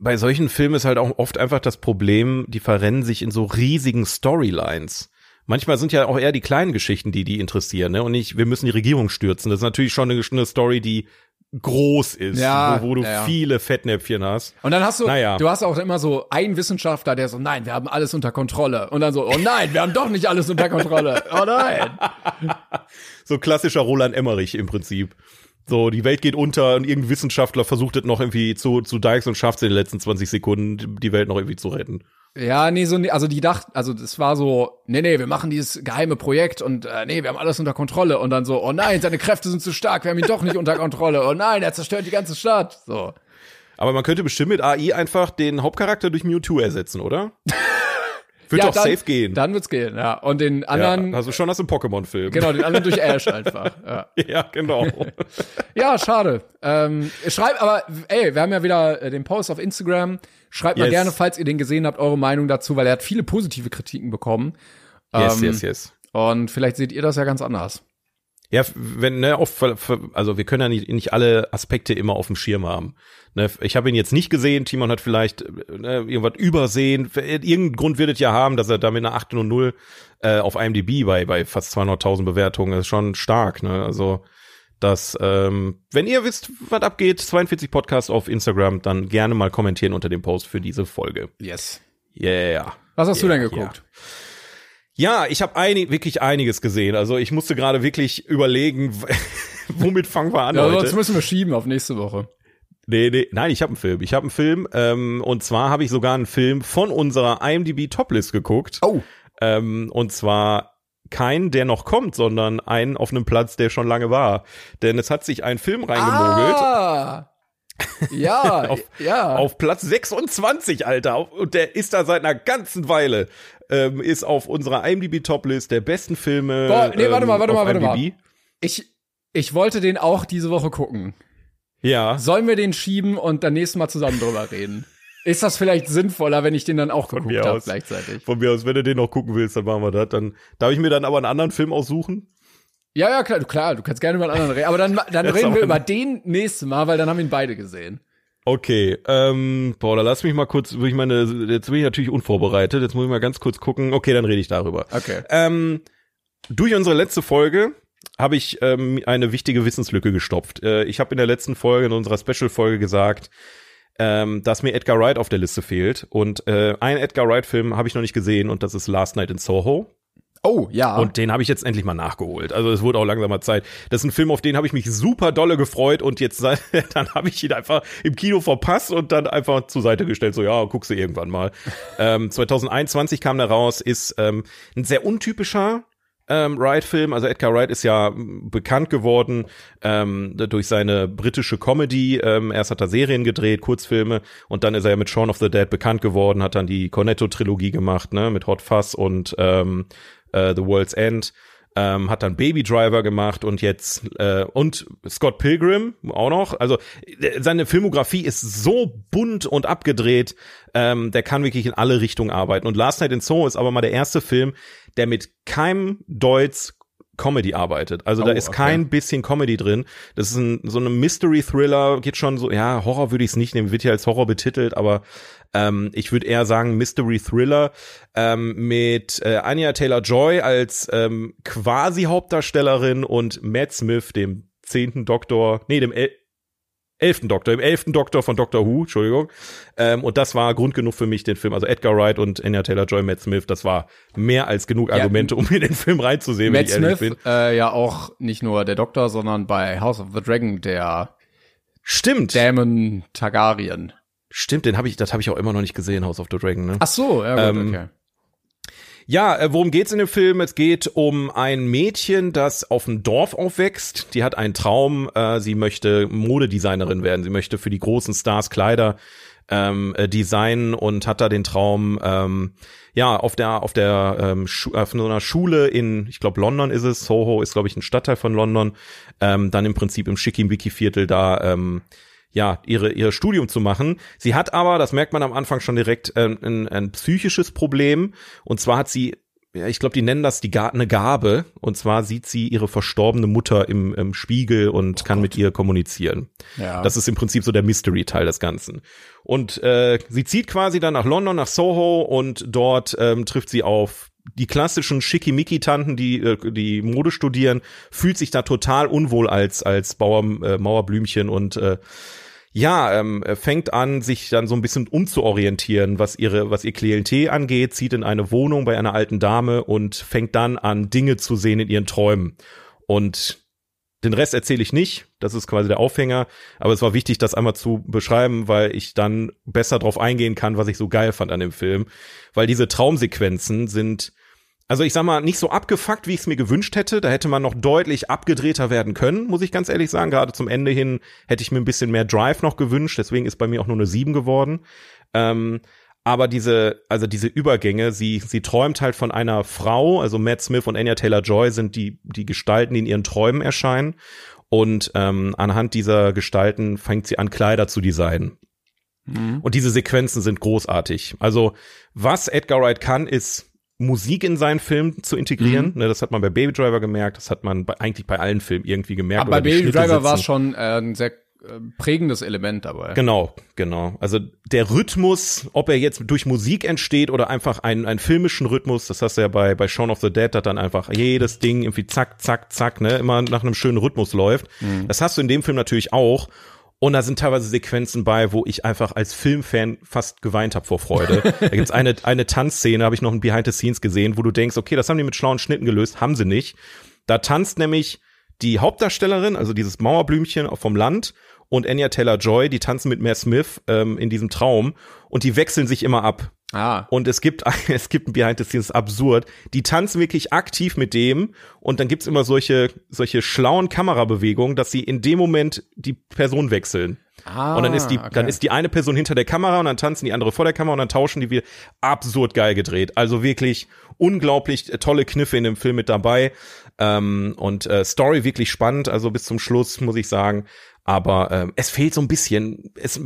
bei solchen Filmen ist halt auch oft einfach das Problem, die verrennen sich in so riesigen Storylines. Manchmal sind ja auch eher die kleinen Geschichten, die die interessieren, ne? Und nicht, wir müssen die Regierung stürzen. Das ist natürlich schon eine, eine Story, die groß ist, Ja, wo, wo du ja, viele Fettnäpfchen hast. Und dann hast du, Naja. du hast auch immer so einen Wissenschaftler, der so, nein, wir haben alles unter Kontrolle. Und dann so, oh nein, wir haben doch nicht alles unter Kontrolle. Oh nein. So klassischer Roland Emmerich im Prinzip. So, die Welt geht unter und irgendein Wissenschaftler versucht es noch irgendwie zu, zu Dykes und schafft es in den letzten 20 Sekunden, die Welt noch irgendwie zu retten. Ja, nee, so, nee, also die dachten, also das war so, nee, nee, wir machen dieses geheime Projekt und äh, nee, wir haben alles unter Kontrolle. Und dann so, oh nein, seine Kräfte sind zu stark, wir haben ihn doch nicht unter Kontrolle. Oh nein, er zerstört die ganze Stadt. So. Aber man könnte bestimmt mit AI einfach den Hauptcharakter durch Mewtwo ersetzen, oder? Wird ja, doch dann, safe gehen. Dann wird's gehen, ja. Und den anderen, ja, also schon aus dem Pokémon-Film. genau, den anderen durch Ash einfach. Ja. ja, genau. Ja, schade. Ähm, schreibt aber, ey, wir haben ja wieder äh, den Post auf Instagram. Schreibt mal Yes. gerne, falls ihr den gesehen habt, eure Meinung dazu, weil er hat viele positive Kritiken bekommen. yes, Ähm, yes, yes. Und vielleicht seht ihr das ja ganz anders. Ja, wenn, ne, oft, also wir können ja nicht, nicht alle Aspekte immer auf dem Schirm haben. Ne, ich habe ihn jetzt nicht gesehen, Timon hat vielleicht ne, irgendwas übersehen. Irgendeinen Grund wird es ja haben, dass er da mit einer 8.0 äh, auf IMDb bei, bei fast 200.000 Bewertungen ist schon stark. Ne? Also das, ähm, wenn ihr wisst, was abgeht, 42 Podcast auf Instagram, dann gerne mal kommentieren unter dem Post für diese Folge. Yes. Yeah. Was hast du Ja, denn geguckt? Ja, ich habe einig, wirklich einiges gesehen. Also ich musste gerade wirklich überlegen, womit fangen wir an Ja, heute. sonst müssen wir schieben auf nächste Woche. Nee, nee, nein, ich habe einen Film. Ich habe einen Film ähm, und zwar habe ich sogar einen Film von unserer IMDb Toplist geguckt. Oh. Ähm, und zwar kein, der noch kommt, sondern einen auf einem Platz, der schon lange war. Denn es hat sich ein Film reingemogelt. Ah. Ja, Auf- ja. Auf Platz 26, Alter. Und der ist da seit einer ganzen Weile. Ähm, ist auf unserer IMDb Toplist der besten Filme. Boah, nee, warte ähm, mal, warte mal, warte mal. Ich, ich wollte den auch diese Woche gucken. Ja. Sollen wir den schieben und dann nächstes Mal zusammen drüber reden? Ist das vielleicht sinnvoller, wenn ich den dann auch geguckt habe gleichzeitig? Von mir aus, wenn du den noch gucken willst, dann machen wir das. Dann darf ich mir dann aber einen anderen Film aussuchen. Ja, ja, klar, du- klar, du kannst gerne über einen anderen reden. Aber dann, dann reden wir über den nächste Mal, weil dann haben wir ihn beide gesehen. Okay, ähm, da lass mich mal kurz, ich meine, jetzt bin ich natürlich unvorbereitet, jetzt muss ich mal ganz kurz gucken. Okay, dann rede ich darüber. Okay. Ähm, durch unsere letzte Folge habe ich ähm, eine wichtige Wissenslücke gestopft. Äh, ich habe in der letzten Folge, in unserer Special-Folge gesagt, ähm, dass mir Edgar Wright auf der Liste fehlt. Und äh, einen Edgar Wright-Film habe ich noch nicht gesehen und das ist Last Night in Soho. Oh, ja. Und den habe ich jetzt endlich mal nachgeholt. Also es wurde auch langsamer Zeit. Das ist ein Film, auf den habe ich mich super dolle gefreut und jetzt dann habe ich ihn einfach im Kino verpasst und dann einfach zur Seite gestellt. So ja, guckst du irgendwann mal. ähm, 2021 kam der raus, ist ähm, ein sehr untypischer ähm, Wright-Film. Also Edgar Wright ist ja bekannt geworden ähm, durch seine britische Comedy. Ähm, erst hat er Serien gedreht, Kurzfilme und dann ist er ja mit Shaun of the Dead bekannt geworden, hat dann die Cornetto-Trilogie gemacht, ne, mit Hot Fuzz und ähm, äh, The World's End. ähm, hat dann Baby Driver gemacht und jetzt äh, und Scott Pilgrim auch noch. Also äh, seine Filmografie ist so bunt und abgedreht, ähm, der kann wirklich in alle Richtungen arbeiten. Und Last Night in Soho ist aber mal der erste Film, der mit keinem Deutsch Comedy arbeitet. Also oh, da ist okay. kein bisschen Comedy drin. Das ist ein, so eine Mystery-Thriller, geht schon so, ja, Horror würde ich es nicht nehmen, wird ja als Horror betitelt, aber ähm, ich würde eher sagen Mystery-Thriller ähm, mit äh, Anya Taylor-Joy als ähm, quasi Hauptdarstellerin und Matt Smith, dem zehnten Doktor, nee, dem El elften Doktor, im elften Doktor von Doctor Who, Entschuldigung. Ähm, und das war Grund genug für mich, den Film, also Edgar Wright und Anya Taylor-Joy, Matt Smith, das war mehr als genug Argumente, ja, um in den Film reinzusehen, Matt wenn ich Smith, bin. Äh, ja auch nicht nur der Doktor, sondern bei House of the Dragon der Stimmt. Damon Targaryen. Stimmt, den habe ich, das habe ich auch immer noch nicht gesehen, House of the Dragon. Ne? Ach so, ja gut, ähm, okay. Ja, äh, worum geht's in dem Film? Es geht um ein Mädchen, das auf dem Dorf aufwächst. Die hat einen Traum. Äh, sie möchte Modedesignerin werden. Sie möchte für die großen Stars Kleider ähm, äh, designen und hat da den Traum, ähm, ja, auf der auf der ähm, Schu auf so einer Schule in, ich glaube London ist es, Soho ist glaube ich ein Stadtteil von London, ähm, dann im Prinzip im Schickimicki-Viertel da ähm, ja, ihre, ihr Studium zu machen. Sie hat aber, das merkt man am Anfang schon direkt, äh, ein, ein psychisches Problem. Und zwar hat sie ja, ich glaube, die nennen das die Ga eine Gabe. Und zwar sieht sie ihre verstorbene Mutter im, im Spiegel und oh kann Gott. mit ihr kommunizieren. Ja. Das ist im Prinzip so der Mystery-Teil des Ganzen. Und äh, sie zieht quasi dann nach London, nach Soho und dort ähm, trifft sie auf die klassischen Schickimicki-Tanten, die äh, die Mode studieren, fühlt sich da total unwohl als als Bauer, äh, Mauerblümchen und äh, ja, ähm, fängt an, sich dann so ein bisschen umzuorientieren, was ihre, was ihr Klientel angeht, zieht in eine Wohnung bei einer alten Dame und fängt dann an, Dinge zu sehen in ihren Träumen. Und den Rest erzähle ich nicht, das ist quasi der Aufhänger, aber es war wichtig, das einmal zu beschreiben, weil ich dann besser drauf eingehen kann, was ich so geil fand an dem Film. Weil diese Traumsequenzen sind also ich sag mal, nicht so abgefuckt, wie ich es mir gewünscht hätte. Da hätte man noch deutlich abgedrehter werden können, muss ich ganz ehrlich sagen. Gerade zum Ende hin hätte ich mir ein bisschen mehr Drive noch gewünscht. Deswegen ist bei mir auch nur eine 7 geworden. Ähm, aber diese, also diese Übergänge, sie, sie träumt halt von einer Frau, also Matt Smith und Anya Taylor-Joy sind die, die Gestalten, die in ihren Träumen erscheinen. Und ähm, anhand dieser Gestalten fängt sie an, Kleider zu designen. Mhm. Und diese Sequenzen sind großartig. Also, was Edgar Wright kann, ist Musik in seinen Film zu integrieren. Mhm. Ne, das hat man bei Baby Driver gemerkt, das hat man bei, eigentlich bei allen Filmen irgendwie gemerkt. Aber bei Baby Driver war es schon äh, ein sehr äh, prägendes Element dabei. Genau, genau. Also der Rhythmus, ob er jetzt durch Musik entsteht oder einfach einen, einen filmischen Rhythmus, das hast du ja bei, bei Shaun of the Dead, hat dann einfach jedes Ding irgendwie zack, zack, zack, ne, immer nach einem schönen Rhythmus läuft. Mhm. Das hast du in dem Film natürlich auch. Und da sind teilweise Sequenzen bei, wo ich einfach als Filmfan fast geweint habe vor Freude. da gibt's eine, eine Tanzszene, habe ich noch ein Behind the Scenes gesehen, wo du denkst, okay, das haben die mit schlauen Schnitten gelöst, haben sie nicht. Da tanzt nämlich die Hauptdarstellerin, also dieses Mauerblümchen vom Land und Anya Taylor-Joy, die tanzen mit Matt Smith ähm, in diesem Traum und die wechseln sich immer ab. Ah. Und es gibt, es gibt ein Behind the Scenes absurd. Die tanzen wirklich aktiv mit dem und dann gibt's immer solche, solche schlauen Kamerabewegungen, dass sie in dem Moment die Person wechseln. Ah, und dann ist die, okay. dann ist die eine Person hinter der Kamera und dann tanzen die andere vor der Kamera und dann tauschen die wieder. Absurd geil gedreht. Also wirklich unglaublich tolle Kniffe in dem Film mit dabei. Ähm, und äh, Story wirklich spannend. Also bis zum Schluss muss ich sagen. Aber ähm, es fehlt so ein bisschen, es,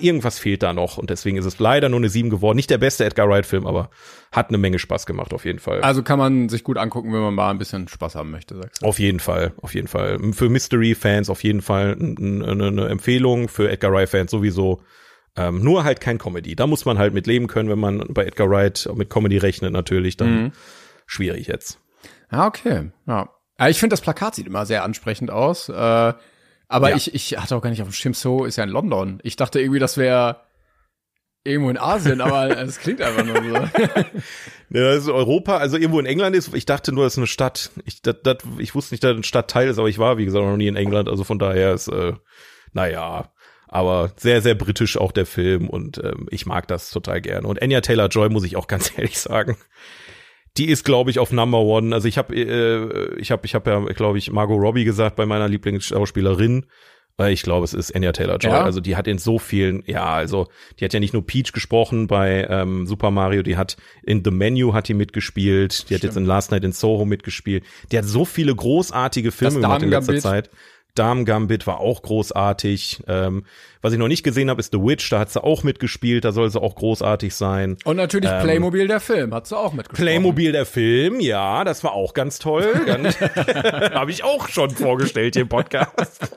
irgendwas fehlt da noch und deswegen ist es leider nur eine 7 geworden. Nicht der beste Edgar Wright-Film, aber hat eine Menge Spaß gemacht auf jeden Fall. Also kann man sich gut angucken, wenn man mal ein bisschen Spaß haben möchte, sagst du? Auf jeden Fall, auf jeden Fall. Für Mystery-Fans auf jeden Fall eine, Empfehlung, für Edgar Wright-Fans sowieso. Ähm, nur halt kein Comedy. Da muss man halt mit leben können, wenn man bei Edgar Wright mit Comedy rechnet natürlich, dann mhm. schwierig jetzt. Ja, okay. Ja. Ich finde, das Plakat sieht immer sehr ansprechend aus. Äh, aber ja. ich, ich hatte auch gar nicht auf dem Schirm, so ist ja in London. Ich dachte irgendwie, das wäre irgendwo in Asien, aber es klingt einfach nur so. Ja, das ist Europa, also irgendwo in England ist, ich dachte nur, das ist eine Stadt. Ich, dat, dat, ich wusste nicht, dass das ein Stadtteil ist, aber ich war, wie gesagt, noch nie in England, also von daher ist, äh, naja, aber sehr, sehr britisch auch der Film und ähm, ich mag das total gerne. Und Anya Taylor-Joy muss ich auch ganz ehrlich sagen, die ist, glaube ich, auf Number One. Also ich habe, äh, ich habe, ich habe ja, glaube ich, Margot Robbie gesagt bei meiner Lieblingsschauspielerin. Äh, Ich glaube, es ist Anya Taylor-Joy. Ja? Also die hat in so vielen, ja, also die hat ja nicht nur Peach gesprochen bei ähm, Super Mario, die hat in The Menu hat die mitgespielt, die hat jetzt in Last Night in Soho mitgespielt. Die hat so viele großartige Filme gemacht in letzter. Zeit. Damen Gambit war auch großartig. Ähm, was ich noch nicht gesehen habe, ist The Witch. Da hat sie auch mitgespielt. Da soll sie auch großartig sein. Und natürlich Ähm, Playmobil, der Film, hat sie auch mitgesprochen. Playmobil der Film, ja, das war auch ganz toll. Habe ich auch schon vorgestellt hier im Podcast.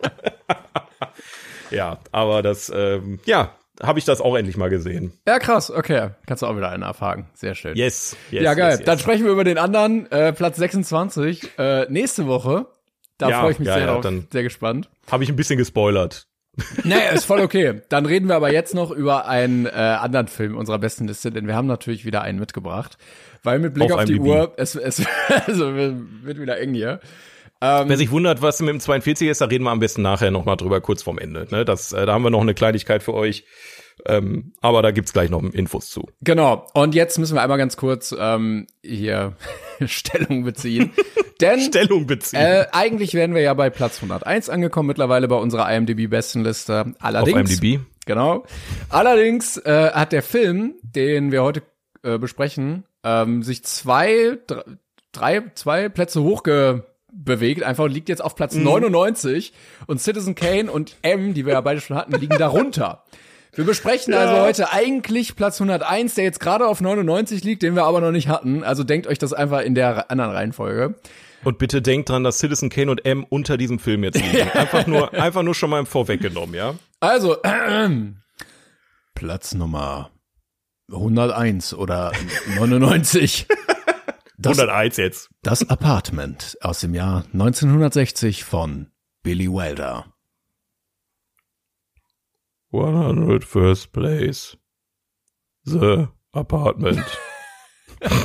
ja, aber das, ähm, ja, habe ich das auch endlich mal gesehen. Ja, krass, okay. Kannst du auch wieder einen abhaken. Sehr schön. Yes, yes ja, geil. Yes, yes. Dann sprechen wir über den anderen, äh, Platz 26, äh, nächste Woche. Da Ja, freue ich mich ja, sehr ja, drauf, sehr gespannt. Habe ich ein bisschen gespoilert. Naja, ist voll okay. Dann reden wir aber jetzt noch über einen äh, anderen Film unserer besten Liste, denn wir haben natürlich wieder einen mitgebracht. Weil mit Blick auf, Auf die. Uhr, es, es also wird wieder eng hier. Wer sich wundert, was mit dem 42 ist, da reden wir am besten nachher noch mal drüber, kurz vorm Ende. Ne? Das, äh, da haben wir noch eine Kleinigkeit für euch. Ähm, aber da gibt's gleich noch Infos zu. Genau. Und jetzt müssen wir einmal ganz kurz ähm, hier Stellung beziehen. Denn Stellung beziehen. äh, eigentlich wären wir ja bei Platz 101 angekommen, mittlerweile bei unserer IMDb-Bestenliste. auf Allerdings, IMDb. Genau. Allerdings äh, hat der Film, den wir heute äh, besprechen, ähm, sich zwei, dr- drei, zwei Plätze hochgebewegt, einfach und liegt jetzt auf Platz 99 und Citizen Kane und M, die wir ja beide schon hatten, liegen darunter. Wir besprechen also heute eigentlich Platz 101, der jetzt gerade auf 99 liegt, den wir aber noch nicht hatten. Also denkt euch das einfach in der anderen Reihenfolge. Und bitte denkt dran, dass Citizen Kane und M unter diesem Film jetzt liegen. Einfach nur, einfach nur schon mal im Vorweggenommen, ja? Also, Platz Nummer 101 oder 99. Das, 101 jetzt. das Apartment aus dem Jahr 1960 von Billy Wilder. 100 First Place. The Apartment.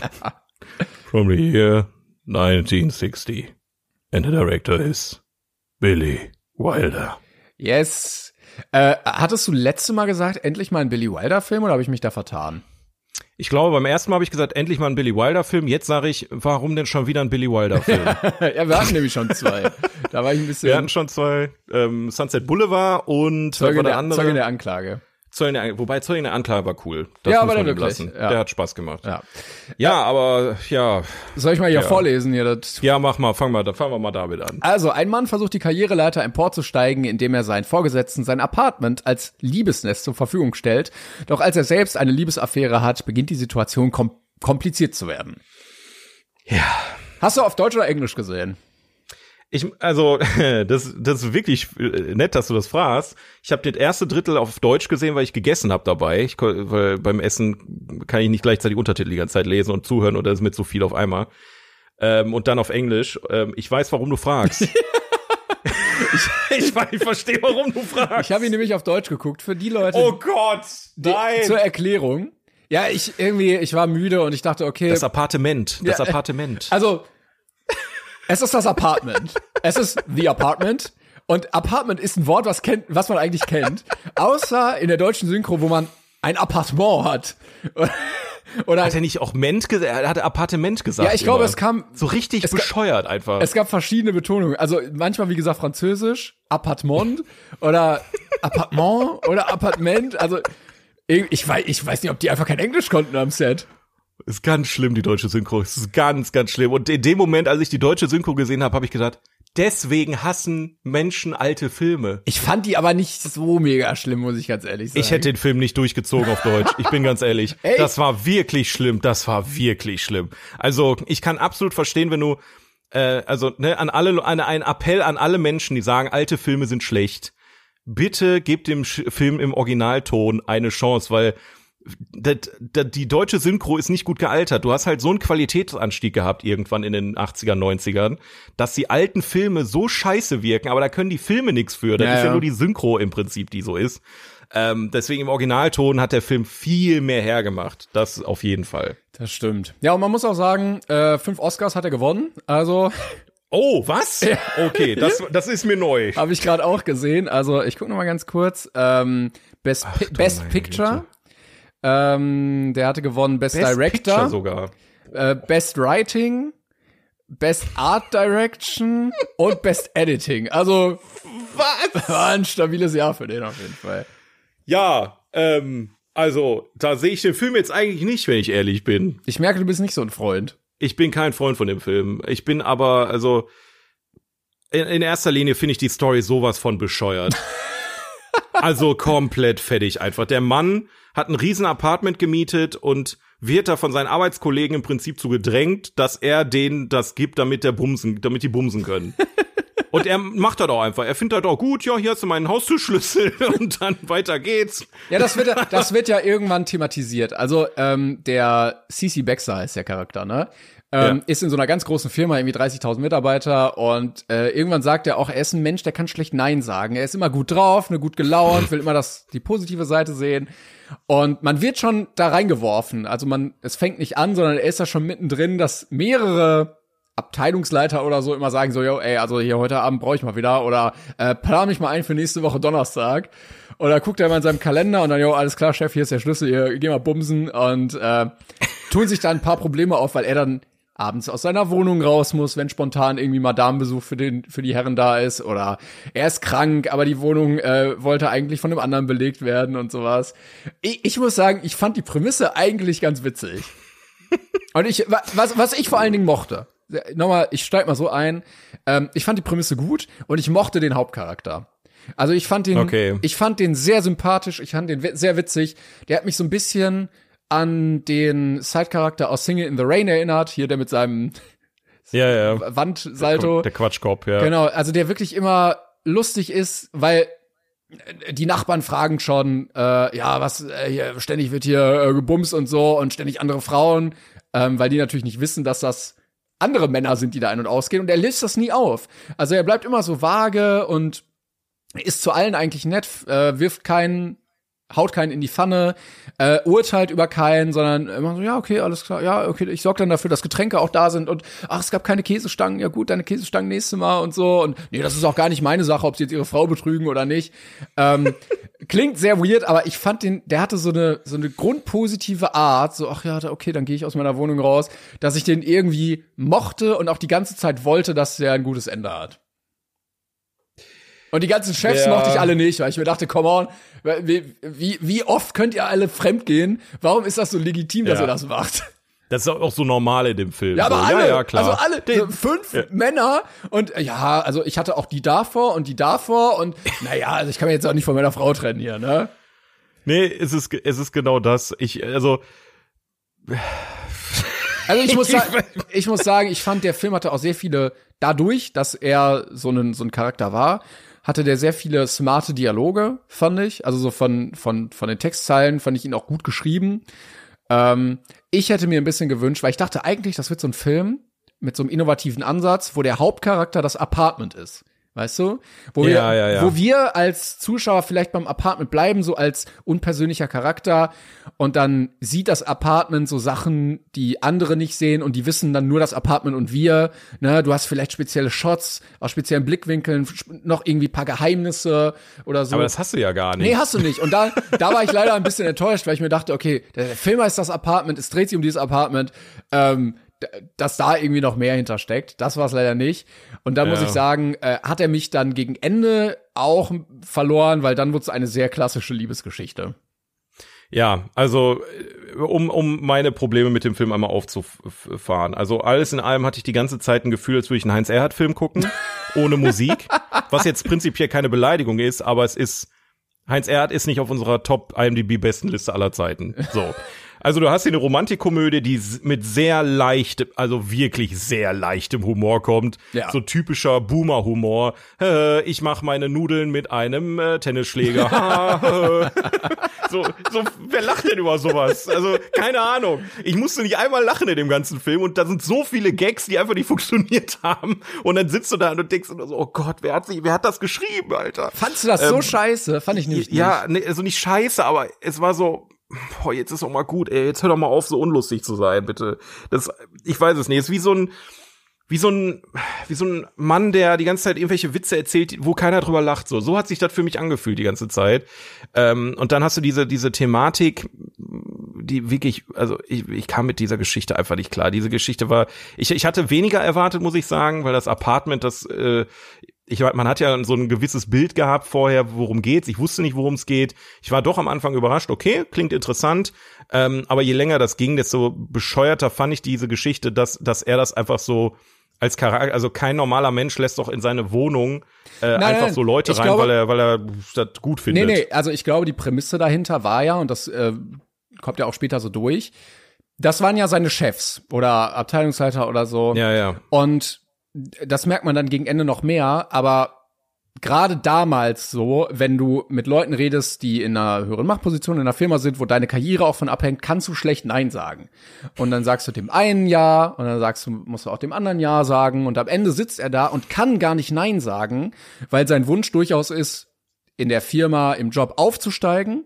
From the year 1960. And the director is Billy Wilder. Yes. Äh, hattest du letzte Mal gesagt, endlich mal ein Billy Wilder Film oder habe ich mich da vertan? Ich glaube, beim ersten Mal habe ich gesagt, endlich mal ein Billy Wilder Film. Jetzt sage ich, warum denn schon wieder ein Billy Wilder Film? ja, wir hatten nämlich schon zwei. Da war ich ein bisschen Wir hatten schon zwei, ähm, Sunset Boulevard und was Zeuge war der der, andere? Zeuge der Anklage. Der, wobei der Anklage war cool. Das Ja, muss aber man der wirklich, ja. Der hat Spaß gemacht. Ja. Ja, aber ja, Soll ich mal hier Ja. vorlesen hier? Das ja, mach mal, fang mal, dann fangen wir mal damit an. Also, ein Mann versucht die Karriereleiter emporzusteigen, indem er seinen Vorgesetzten sein Apartment als Liebesnest zur Verfügung stellt. Doch als er selbst eine Liebesaffäre hat, beginnt die Situation kom kompliziert zu werden. Ja. Hast du auf Deutsch oder Englisch gesehen? Ich, also, das, das ist wirklich äh, nett, dass du das fragst. Ich habe das erste Drittel auf Deutsch gesehen, weil ich gegessen habe dabei. Ich, weil beim Essen kann ich nicht gleichzeitig Untertitel die ganze Zeit lesen und zuhören oder ist mit so viel auf einmal. Ähm, und dann auf Englisch. Ähm, ich weiß, warum du fragst. ich, ich, ich verstehe, warum du fragst. Ich habe ihn nämlich auf Deutsch geguckt für die Leute oh Gott, die, zur Erklärung. Ja, ich irgendwie, ich war müde und ich dachte, okay, Das Appartement, das Ja, Appartement. Also, es ist das Apartment. es ist the Apartment. Und Apartment ist ein Wort, was kennt, was man eigentlich kennt. Außer in der deutschen Synchro, wo man ein Appartement hat. Oder hat er nicht auch Ment gesagt? Er hat Appartement gesagt. Ja, ich glaube, immer. es kam- so richtig bescheuert einfach. es gab verschiedene Betonungen. Also manchmal, wie gesagt, Französisch, Appartement oder Appartement oder Appartement. Also ich weiß, ich weiß nicht, ob die einfach kein Englisch konnten am Set. Ist ganz schlimm, die deutsche Synchro. Es ist ganz, ganz schlimm. Und in dem Moment, als ich die deutsche Synchro gesehen habe, habe ich gedacht, deswegen hassen Menschen alte Filme. Ich fand die aber nicht so mega schlimm, muss ich ganz ehrlich sagen. Ich hätte den Film nicht durchgezogen auf Deutsch. Ich bin ganz ehrlich. Echt? Das war wirklich schlimm. Das war wirklich schlimm. Also, ich kann absolut verstehen, wenn du, äh, also, ne, an alle, an, ein Appell an alle Menschen, die sagen, alte Filme sind schlecht. Bitte gebt dem Film im Originalton eine Chance, weil die deutsche Synchro ist nicht gut gealtert. Du hast halt so einen Qualitätsanstieg gehabt irgendwann in den 80er, 90ern, dass die alten Filme so scheiße wirken, aber da können die Filme nichts für. Das Ja, ist ja ja. nur die Synchro im Prinzip, die so ist. Ähm, deswegen im Originalton hat der Film viel mehr hergemacht. Das auf jeden Fall. Das stimmt. Ja, und man muss auch sagen, äh, fünf Oscars hat er gewonnen. Also Oh, was? Okay, das, das ist mir neu. habe ich gerade auch gesehen. Also ich gucke noch mal ganz kurz. Ähm, Best, Pi Best Picture. Ähm, der hatte gewonnen Best, Best Director, Picture sogar. äh, Best Writing, Best Art Direction und Best Editing. Also Was? War ein stabiles Jahr für den auf jeden Fall. Ja, ähm, also, da sehe ich den Film jetzt eigentlich nicht, wenn ich ehrlich bin. Ich merke, du bist nicht so ein Freund. Ich bin kein Freund von dem Film. Ich bin aber, also, in, in erster Linie finde ich die Story sowas von bescheuert. also komplett fertig einfach. Der Mann hat ein riesen Apartment gemietet und wird da von seinen Arbeitskollegen im Prinzip zu gedrängt, dass er denen das gibt, damit der bumsen, damit die bumsen können. Und er macht das auch einfach. Er findet das auch gut. Ja, hier hast du meinen Haustürschlüssel und dann weiter geht's. Ja, das wird, ja- das wird ja irgendwann thematisiert. Also ähm, der CC Baxter ist der Charakter, ne? Ähm, Ja. Ist in so einer ganz großen Firma, irgendwie 30.000 Mitarbeiter und äh, irgendwann sagt er auch, er ist ein Mensch, der kann schlecht Nein sagen. Er ist immer gut drauf, ne, gut gelaunt, will immer das, die positive Seite sehen. Und man wird schon da reingeworfen. Also man, es fängt nicht an, sondern er ist da schon mittendrin, dass mehrere Abteilungsleiter oder so immer sagen so, yo, ey, also hier heute Abend brauche ich mal wieder oder äh, plan mich mal ein für nächste Woche Donnerstag. Oder guckt er mal in seinem Kalender und dann, yo, alles klar, Chef, hier ist der Schlüssel, hier, geh mal bumsen und äh, tun sich da ein paar Probleme auf, weil er dann abends aus seiner Wohnung raus muss, wenn spontan irgendwie mal Damenbesuch für den für die Herren da ist oder er ist krank, aber die Wohnung äh, wollte eigentlich von einem anderen belegt werden und sowas. Ich, ich muss sagen, ich fand die Prämisse eigentlich ganz witzig. Und ich, wa- was, was ich vor allen Dingen mochte, nochmal, ich steig mal so ein, ähm, ich fand die Prämisse gut und ich mochte den Hauptcharakter. Also ich fand den, Okay. ich fand den sehr sympathisch, ich fand den sehr witzig. Der hat mich so ein bisschen an den Side-Charakter aus Single in the Rain erinnert, hier der mit seinem Ja, ja. Wandsalto. Der Quatschkopf, ja. Genau, also der wirklich immer lustig ist, weil äh, die Nachbarn fragen schon, äh, ja, was, äh, hier, ständig wird hier äh, gebumst und so und ständig andere Frauen, ähm, weil die natürlich nicht wissen, dass das andere Männer sind, die da ein- und ausgehen und er löst das nie auf. Also er bleibt immer so vage und ist zu allen eigentlich nett, äh, wirft keinen, haut keinen in die Pfanne, äh, urteilt über keinen, sondern immer so, ja, okay, alles klar, ja, okay, ich sorge dann dafür, dass Getränke auch da sind und ach, es gab keine Käsestangen, ja gut, deine Käsestangen nächste Mal und so und nee, das ist auch gar nicht meine Sache, ob sie jetzt ihre Frau betrügen oder nicht. Ähm, klingt sehr weird, aber ich fand den, der hatte so eine so eine grundpositive Art, so ach ja, okay, dann gehe ich aus meiner Wohnung raus, dass ich den irgendwie mochte und auch die ganze Zeit wollte, dass der ein gutes Ende hat. Und die ganzen Chefs Ja. mochte ich alle nicht, weil ich mir dachte, come on, wie, wie, wie oft könnt ihr alle fremdgehen? Warum ist das so legitim, dass Ja. ihr das macht? Das ist auch so normal in dem Film. Ja, aber so. alle, ja, ja, klar. also alle, so fünf Männer und ja, also ich hatte auch die davor und die davor und naja, also ich kann mich jetzt auch nicht von meiner Frau trennen hier, ne? Nee, es ist, es ist genau das. Ich, also, Also ich muss, sagen, ich muss sagen, ich fand, der Film hatte auch sehr viele, dadurch, dass er so ein, so ein Charakter war, hatte der sehr viele smarte Dialoge, fand ich. Also so von, von, von den Textzeilen fand ich ihn auch gut geschrieben. Ähm, ich hätte mir ein bisschen gewünscht, weil ich dachte eigentlich, das wird so ein Film mit so einem innovativen Ansatz, wo der Hauptcharakter das Apartment ist. Weißt du? Wo, Ja, wir, ja, ja. wo wir als Zuschauer vielleicht beim Apartment bleiben, so als unpersönlicher Charakter. Und dann sieht das Apartment so Sachen, die andere nicht sehen und die wissen dann nur das Apartment und wir. Ne? Du hast vielleicht spezielle Shots aus speziellen Blickwinkeln, noch irgendwie paar Geheimnisse oder so. aber das hast du ja gar nicht. Nee, hast du nicht. Und da, da war ich leider ein bisschen enttäuscht, weil ich mir dachte, okay, der Film heißt das Apartment, es dreht sich um dieses Apartment, ähm, dass da irgendwie noch mehr hintersteckt. Das war es leider nicht. Und da muss Ja. ich sagen, äh, hat er mich dann gegen Ende auch verloren, weil dann wurde es eine sehr klassische Liebesgeschichte. Ja, also äh, um, um meine Probleme mit dem Film einmal aufzufahren. Also alles in allem hatte ich die ganze Zeit ein Gefühl, als würde ich einen Heinz Erhardt Film gucken, ohne Musik, was jetzt prinzipiell keine Beleidigung ist, aber es ist Heinz Erhardt ist nicht auf unserer Top IMDb Bestenliste aller Zeiten. So. Also du hast hier eine Romantikkomödie, die mit sehr leichtem, also wirklich sehr leichtem Humor kommt. Ja. So typischer Boomer-Humor. Ich mache meine Nudeln mit einem äh, Tennisschläger. So, so, wer lacht denn über sowas? Also, keine Ahnung. Ich musste nicht einmal lachen in dem ganzen Film und da sind so viele Gags, die einfach nicht funktioniert haben. Und dann sitzt du da und denkst so, oh Gott, wer hat sich, wer hat das geschrieben, Alter? Fandst du das so scheiße? Fand ich nämlich nicht. Ja, nee, also nicht scheiße, aber es war so, boah, jetzt ist doch mal gut, ey, jetzt hör doch mal auf, so unlustig zu sein, bitte. Das, ich weiß es nicht, ist wie so ein, wie so ein, wie so ein Mann, der die ganze Zeit irgendwelche Witze erzählt, wo keiner drüber lacht, so. So hat sich das für mich angefühlt die ganze Zeit. Ähm, und dann hast du diese, diese Thematik, die wirklich, also ich, ich kam mit dieser Geschichte einfach nicht klar. Diese Geschichte war, ich, ich hatte weniger erwartet, muss ich sagen, weil das Apartment, das, äh, ich man hat ja so ein gewisses Bild gehabt vorher, worum geht's. Ich wusste nicht, worum es geht. Ich war doch am Anfang überrascht. Okay, klingt interessant. Ähm, aber je länger das ging, desto bescheuerter fand ich diese Geschichte, dass dass er das einfach so als Charakter, also kein normaler Mensch lässt doch in seine Wohnung äh, Nein, einfach nein, so Leute rein, glaube- weil er weil er das gut findet. Nee, nee, also ich glaube, die Prämisse dahinter war ja, und das äh, kommt ja auch später so durch, das waren ja seine Chefs oder Abteilungsleiter oder so. Ja, ja. Und das merkt man dann gegen Ende noch mehr, aber gerade damals so, wenn du mit Leuten redest, die in einer höheren Machtposition in einer Firma sind, wo deine Karriere auch von abhängt, kannst du schlecht Nein sagen. Und dann sagst du dem einen Ja und dann sagst du, musst du auch dem anderen Ja sagen und am Ende sitzt er da und kann gar nicht Nein sagen, weil sein Wunsch durchaus ist, in der Firma im Job aufzusteigen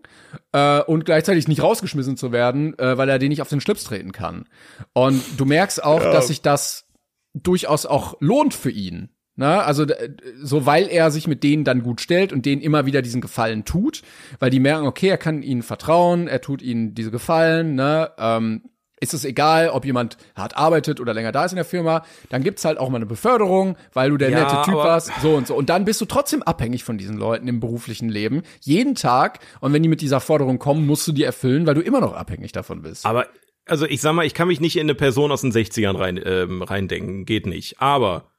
äh, und gleichzeitig nicht rausgeschmissen zu werden, äh, weil er den nicht auf den Schlips treten kann. Und du merkst auch, dass sich das durchaus auch lohnt für ihn. Ne? Also so, weil er sich mit denen dann gut stellt und denen immer wieder diesen Gefallen tut, weil die merken, okay, er kann ihnen vertrauen, er tut ihnen diese Gefallen, ne? Ähm, ist es egal, ob jemand hart arbeitet oder länger da ist in der Firma, dann gibt's halt auch mal eine Beförderung, weil du der Ja, nette Typ warst, so und so. Und dann bist du trotzdem abhängig von diesen Leuten im beruflichen Leben, jeden Tag. Und wenn die mit dieser Forderung kommen, musst du die erfüllen, weil du immer noch abhängig davon bist. Aber also ich sag mal, ich kann mich nicht in eine Person aus den 60ern rein ähm, reindenken, geht nicht. Aber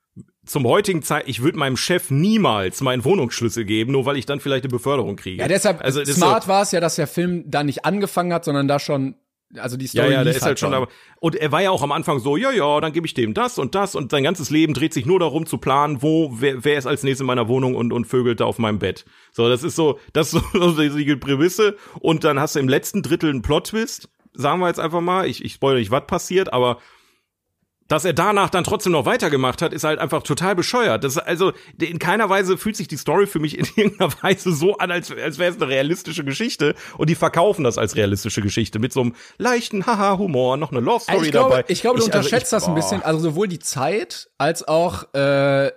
zum heutigen Zeit, ich würde meinem Chef niemals meinen Wohnungsschlüssel geben, nur weil ich dann vielleicht eine Beförderung kriege. Ja, deshalb also smart so, war es ja, dass der Film da nicht angefangen hat, sondern da schon, also die Ja, Story ja, der lief ist halt schon, aber und er war ja auch am Anfang so, ja, ja, dann gebe ich dem das und das und sein ganzes Leben dreht sich nur darum zu planen, wo wer, wer ist als nächstes in meiner Wohnung und und vögelt da auf meinem Bett. So, das ist so, das ist so die Prämisse und dann hast du im letzten Drittel einen Plot Twist, sagen wir jetzt einfach mal, ich ich spoilere nicht, was passiert, aber dass er danach dann trotzdem noch weitergemacht hat, ist halt einfach total bescheuert. Das also in keiner Weise fühlt sich die Story für mich in irgendeiner Weise so an, als, als wäre es eine realistische Geschichte. Und die verkaufen das als realistische Geschichte mit so einem leichten Haha-Humor, noch eine Love Story Also ich glaube, dabei. ich glaube, du also unterschätzt ich- das ein bisschen, also sowohl die Zeit als auch äh,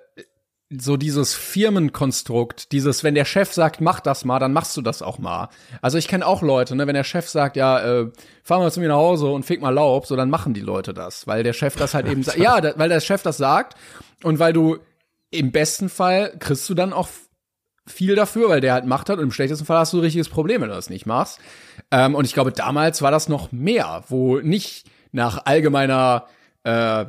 so dieses Firmenkonstrukt, dieses, wenn der Chef sagt, mach das mal, dann machst du das auch mal. Also ich kenne auch Leute, ne, wenn der Chef sagt, ja, äh, fahr mal zu mir nach Hause und fick mal Laub, so dann machen die Leute das, weil der Chef das halt eben sagt. Ja, da, weil der Chef das sagt und weil du im besten Fall kriegst du dann auch viel dafür, weil der halt Macht hat und im schlechtesten Fall hast du ein richtiges Problem, wenn du das nicht machst. Ähm, und ich glaube, damals war das noch mehr, wo nicht nach allgemeiner, äh,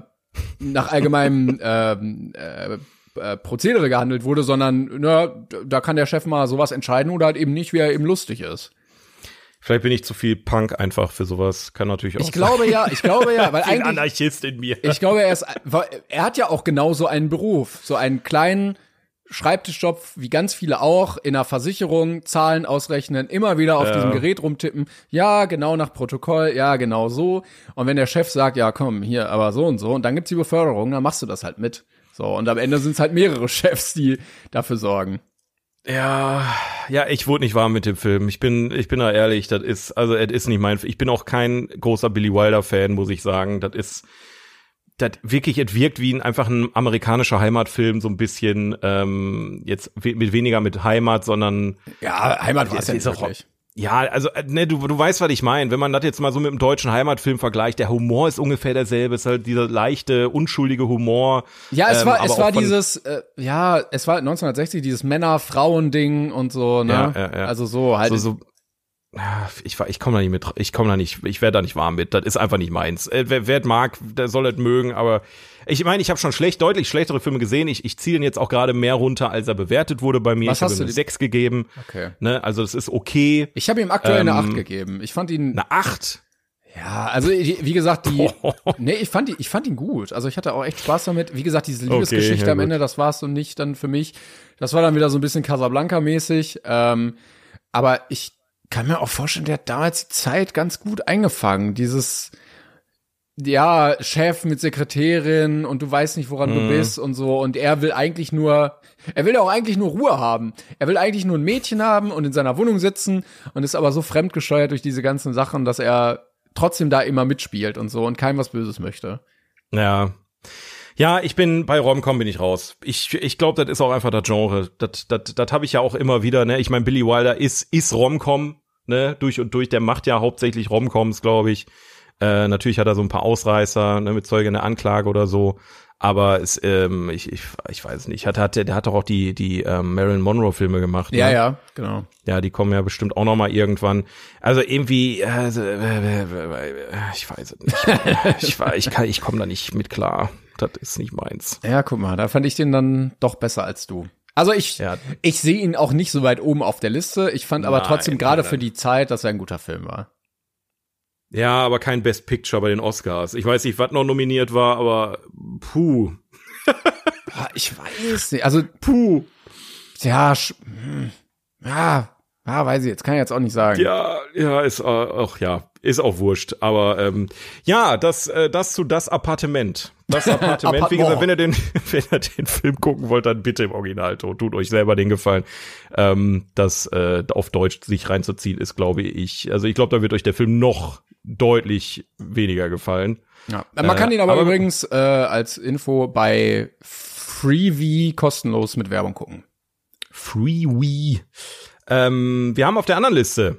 nach allgemeinem ähm, äh, äh, Prozedere gehandelt wurde, sondern na, da kann der Chef mal sowas entscheiden oder halt eben nicht, wie er eben lustig ist. Vielleicht bin ich zu viel Punk einfach für sowas. Kann natürlich auch Ich glaube ja, ich glaube ja, weil sein. Ein eigentlich Anarchist in mir. Ich glaube, er ist, er hat ja auch genau so einen Beruf, so einen kleinen Schreibtischjob, wie ganz viele auch, in einer Versicherung, Zahlen ausrechnen, immer wieder auf diesem Gerät rumtippen, ja, genau nach Protokoll, ja, genau so. Und wenn der Chef sagt, ja, komm, hier, aber so und so, und dann gibt's die Beförderung, dann machst du das halt mit. So, und am Ende sind's halt mehrere Chefs, die dafür sorgen. Ja, ja, ich wurde nicht warm mit dem Film. Ich bin, ich bin da ehrlich, das ist, also, es ist nicht mein, ich bin auch kein großer Billy Wilder Fan, muss ich sagen. Das ist, das wirklich, es wirkt wie ein, einfach ein amerikanischer Heimatfilm, so ein bisschen, ähm, jetzt mit weniger mit Heimat, sondern, Ja, Heimat war es es ja nicht auch- wirklich. Ja, also, äh, ne, du, du weißt, was ich meine. Wenn man das jetzt mal so mit dem deutschen Heimatfilm vergleicht, der Humor ist ungefähr derselbe, ist halt dieser leichte, unschuldige Humor. Ja, es ähm, war, aber es war dieses, äh, ja, es war 1960 dieses Männer-Frauen-Ding und so, ne? Ja, ja, ja. Also so halt. so, so ich ich komme da nicht mit, ich komme da nicht, ich werde da nicht warm mit. Das ist einfach nicht meins. Äh, wer, wer es mag, der soll es mögen. Aber ich meine, ich habe schon schlecht, deutlich schlechtere Filme gesehen. Ich, ich ziehe ihn jetzt auch gerade mehr runter, als er bewertet wurde bei mir. Was ich habe hast ihm du eine denn? 6 gegeben. okay. Ne, also das ist okay. Ich habe ihm aktuell eine Ähm, 8 gegeben. Ich fand ihn, Eine 8. ja, also wie gesagt, die, nee, ich fand, die, ich fand ihn gut. Also ich hatte auch echt Spaß damit. Wie gesagt, diese Liebesgeschichte ja, am. Ende, das war es so nicht dann für mich. Das war dann wieder so ein bisschen Casablanca-mäßig. Ähm, aber ich kann mir auch vorstellen, der hat damals die Zeit ganz gut eingefangen. Dieses, ja, Chef mit Sekretärin und du weißt nicht, woran Mhm. du bist und so. Und er will eigentlich nur, er will ja auch eigentlich nur Ruhe haben. Er will eigentlich nur ein Mädchen haben und in seiner Wohnung sitzen und ist aber so fremdgesteuert durch diese ganzen Sachen, dass er trotzdem da immer mitspielt und so und keinem was Böses möchte. Ja. Ja, ich bin bei Romcom bin ich raus. Ich, ich glaube, das ist auch einfach das Genre. Das, das, das habe ich ja auch immer wieder. Ne, ich meine, Billy Wilder ist ist Romcom, ne, durch und durch. Der macht ja hauptsächlich Romcoms, glaube ich. Äh, natürlich hat er so ein paar Ausreißer, ne, mit Zeuge in der Anklage oder so. Aber es, ähm, ich, ich, ich weiß nicht. Hat, hat, der hat doch auch die, die ähm, Marilyn Monroe-Filme gemacht. Ja, ne? ja, genau. Ja, die kommen ja bestimmt auch noch mal irgendwann. Also irgendwie, also, äh, äh, äh, ich weiß es nicht. ich ich kann, ich komme da nicht mit klar. Das ist nicht meins. Ja, guck mal, da fand ich den dann doch besser als du. Also ich, Ja. ich sehe ihn auch nicht so weit oben auf der Liste. Ich fand aber Nein, trotzdem gerade für die Zeit, dass er ein guter Film war. Ja, aber kein Best Picture bei den Oscars. Ich weiß nicht, was noch nominiert war, aber puh. Ah, Ich weiß nicht. Also, puh. Ja, hm. ja, ja, weiß ich jetzt. Kann ich jetzt auch nicht sagen. Ja, ja, ist äh, auch ja, ist auch wurscht. Aber ähm, ja, das, äh, das zu das Appartement. Das Appartement. Wie gesagt, wenn ihr den, wenn ihr den Film gucken wollt, dann bitte im Originalton. Tut euch selber den Gefallen. Ähm, das äh, auf Deutsch sich reinzuziehen ist, glaube ich. Also ich glaube, da wird euch der Film noch deutlich weniger gefallen. Ja. Man Äh, kann ihn aber, aber- übrigens äh, als Info bei Freevee kostenlos mit Werbung gucken. Freewee. Ähm, wir haben auf der anderen Liste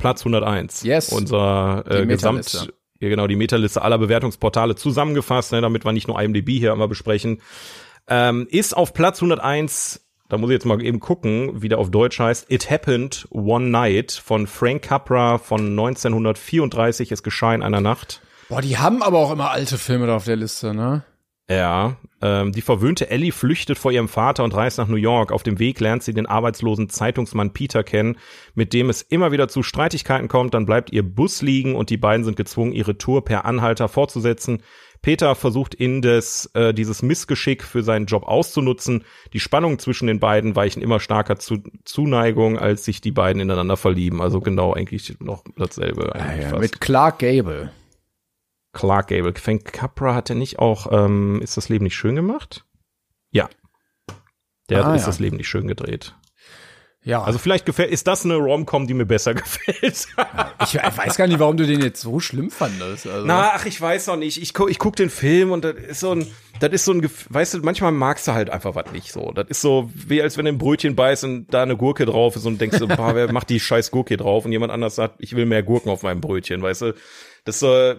Platz 101. Yes. Unser äh, Gesamt, ja genau, die Metaliste aller Bewertungsportale zusammengefasst, ne, damit wir nicht nur IMDb hier einmal besprechen. Ähm, ist auf Platz 101, da muss ich jetzt mal eben gucken, wie der auf Deutsch heißt, It Happened One Night von Frank Capra von 1934. Es geschah in einer Nacht. Boah, die haben aber auch immer alte Filme da auf der Liste, ne? Ja, ähm, die verwöhnte Ellie flüchtet vor ihrem Vater und reist nach New York. Auf dem Weg lernt sie den arbeitslosen Zeitungsmann Peter kennen, mit dem es immer wieder zu Streitigkeiten kommt. Dann bleibt ihr Bus liegen und die beiden sind gezwungen, ihre Tour per Anhalter fortzusetzen. Peter versucht indes äh, dieses Missgeschick für seinen Job auszunutzen. Die Spannungen zwischen den beiden weichen immer stärker zu Zuneigung, als sich die beiden ineinander verlieben. Also genau eigentlich noch dasselbe. eigentlich fast. Mit Clark Gable. Clark Gable. Frank Capra hat er nicht auch ähm, Ist das Leben nicht schön gemacht? Ja. Der Ah, hat Ist ja. das Leben nicht schön gedreht. Ja, Also vielleicht gefällt, ist das eine Rom-Com, die mir besser gefällt. ich weiß gar nicht, warum du den jetzt so schlimm fandest. Also. Na, ach, ich weiß noch nicht. Ich guck, ich guck den Film und das ist so ein, das ist so ein, weißt du, manchmal magst du halt einfach was nicht so. Das ist so, wie als wenn du ein Brötchen beißt und da eine Gurke drauf ist und denkst, so, boah, wer macht die scheiß Gurke drauf und jemand anders sagt, ich will mehr Gurken auf meinem Brötchen, weißt du? Das ist so,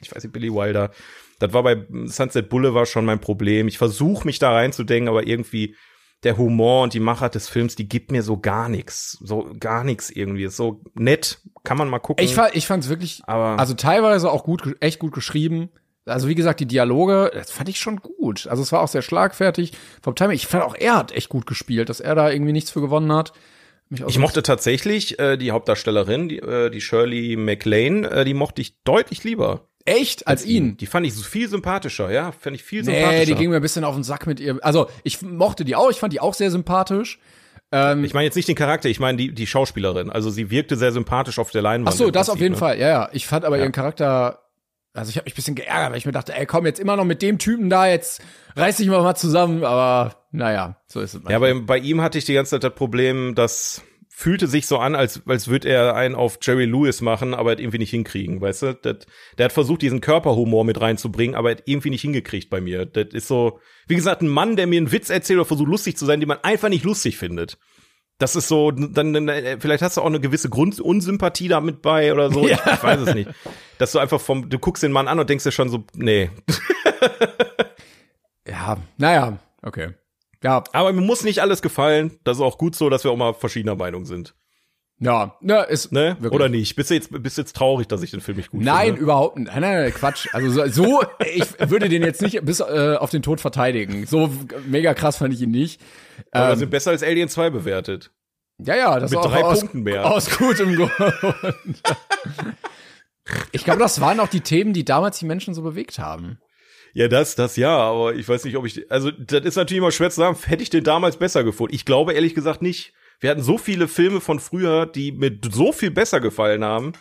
ich weiß nicht, Billy Wilder. Das war bei Sunset Boulevard schon mein Problem. Ich versuche mich da reinzudenken, aber irgendwie der Humor und die Machart des Films, die gibt mir so gar nichts. So gar nichts irgendwie. Ist so nett, kann man mal gucken. Ich, fand, ich fand's wirklich, Aber- also teilweise auch gut, echt gut geschrieben. Also wie gesagt, die Dialoge, das fand ich schon gut. Also es war auch sehr schlagfertig vom Timing. Ich fand auch, er hat echt gut gespielt, dass er da irgendwie nichts für gewonnen hat. Ich mochte tatsächlich äh, die Hauptdarstellerin, die, äh, die Shirley MacLaine, äh, die mochte ich deutlich lieber. Echt als ihn. Die fand ich so viel sympathischer, ja, fand ich viel sympathischer. Nee, die ging mir ein bisschen auf den Sack mit ihr. Also ich mochte die auch, ich fand die auch sehr sympathisch. Ähm, ich meine jetzt nicht den Charakter, ich meine die, die Schauspielerin. Also sie wirkte sehr sympathisch auf der Leinwand. Ach so, das auf Prinzip, jeden ne? Fall. Ja, ja. Ich fand aber Ja. ihren Charakter, also ich habe mich ein bisschen geärgert, weil ich mir dachte, ey, komm jetzt immer noch mit dem Typen da, jetzt reiß dich mal mal zusammen. Aber naja, so ist es. Ja, bei, bei ihm hatte ich die ganze Zeit das Problem, das fühlte sich so an, als, als würde er einen auf Jerry Lewis machen, aber hat irgendwie nicht hinkriegen, weißt du? Das, der hat versucht, diesen Körperhumor mit reinzubringen, aber hat irgendwie nicht hingekriegt bei mir. Das ist so, wie gesagt, ein Mann, der mir einen Witz erzählt oder versucht lustig zu sein, den man einfach nicht lustig findet. Das ist so, dann, dann äh, vielleicht hast du auch eine gewisse Grundunsympathie damit bei oder so. Ich, ich weiß es nicht. Dass du einfach vom, du guckst den Mann an und denkst dir schon so, nee. ja, naja, okay. Ja, Aber mir muss nicht alles gefallen. Das ist auch gut so, dass wir auch mal verschiedener Meinung sind. ja, ja, ist Ne? wirklich. Oder nicht? Bist du jetzt, bist du jetzt traurig, dass ich den Film nicht gut Nein, finde? überhaupt nicht. Nein, nein, nein, Quatsch. Also so, so ich würde den jetzt nicht bis äh, auf den Tod verteidigen. So mega krass fand ich ihn nicht. Aber Ähm, sind besser als Alien 2 bewertet. Ja, ja, das Mit auch drei aus, Punkten mehr. aus gutem Grund. ich glaube, das waren auch die Themen, die damals die Menschen so bewegt haben. Ja, das, das ja, aber ich weiß nicht, ob ich, also das ist natürlich immer schwer zu sagen, hätte ich den damals besser gefunden. Ich glaube ehrlich gesagt nicht. Wir hatten so viele Filme von früher, die mir so viel besser gefallen haben,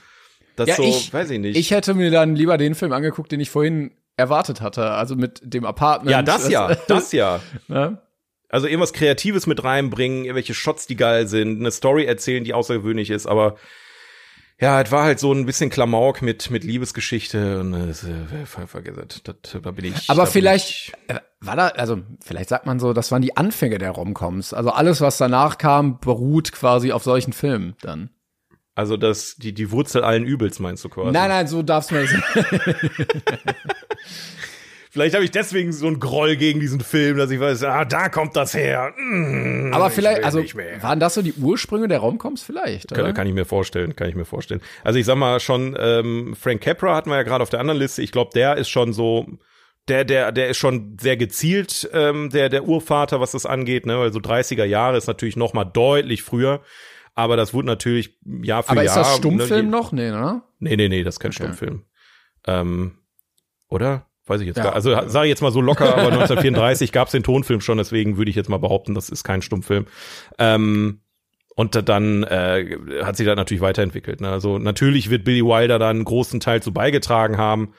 dass Ja, so, ich, weiß ich nicht. Ich hätte mir dann lieber den Film angeguckt, den ich vorhin erwartet hatte. Also mit dem Apartment. ja, das ja, das ja. ne? Also irgendwas Kreatives mit reinbringen, irgendwelche Shots, die geil sind, eine Story erzählen, die außergewöhnlich ist, aber ja, es war halt so ein bisschen Klamauk mit, mit Liebesgeschichte und äh, ver vergiss es. Das, da bin ich. Aber vielleicht äh, war da, also vielleicht sagt man so, das waren die Anfänge der Romcoms. Also alles, was danach kam, beruht quasi auf solchen Filmen dann. Ich, also das, die, die Wurzel allen Übels meinst du quasi? Nein, nein, so darfst du das. Vielleicht habe ich deswegen so einen Groll gegen diesen Film, dass ich weiß, ah, da kommt das her. Mm, Aber ich vielleicht, also waren das so die Ursprünge der Romcoms vielleicht? Kann, kann ich mir vorstellen, kann ich mir vorstellen. Also ich sag mal schon, ähm, Frank Capra hatten wir ja gerade auf der anderen Liste. Ich glaube, der ist schon so, der, der, der ist schon sehr gezielt, ähm, der, der Urvater, was das angeht, ne? Weil so 30er Jahre ist natürlich noch mal deutlich früher. Aber das wurde natürlich Jahr für Aber Jahr. ist das Stummfilm ne, noch? Nee, ne? Nee, nee, nee, das ist kein Okay. Stummfilm. Ähm, oder? Weiß ich jetzt Ja. gar Also sage ich jetzt mal so locker, aber 1934 gab es den Tonfilm schon, deswegen würde ich jetzt mal behaupten, das ist kein Stummfilm. Ähm, und dann äh, hat sich das natürlich weiterentwickelt. Ne? Also natürlich wird Billy Wilder da einen großen Teil zu beigetragen haben.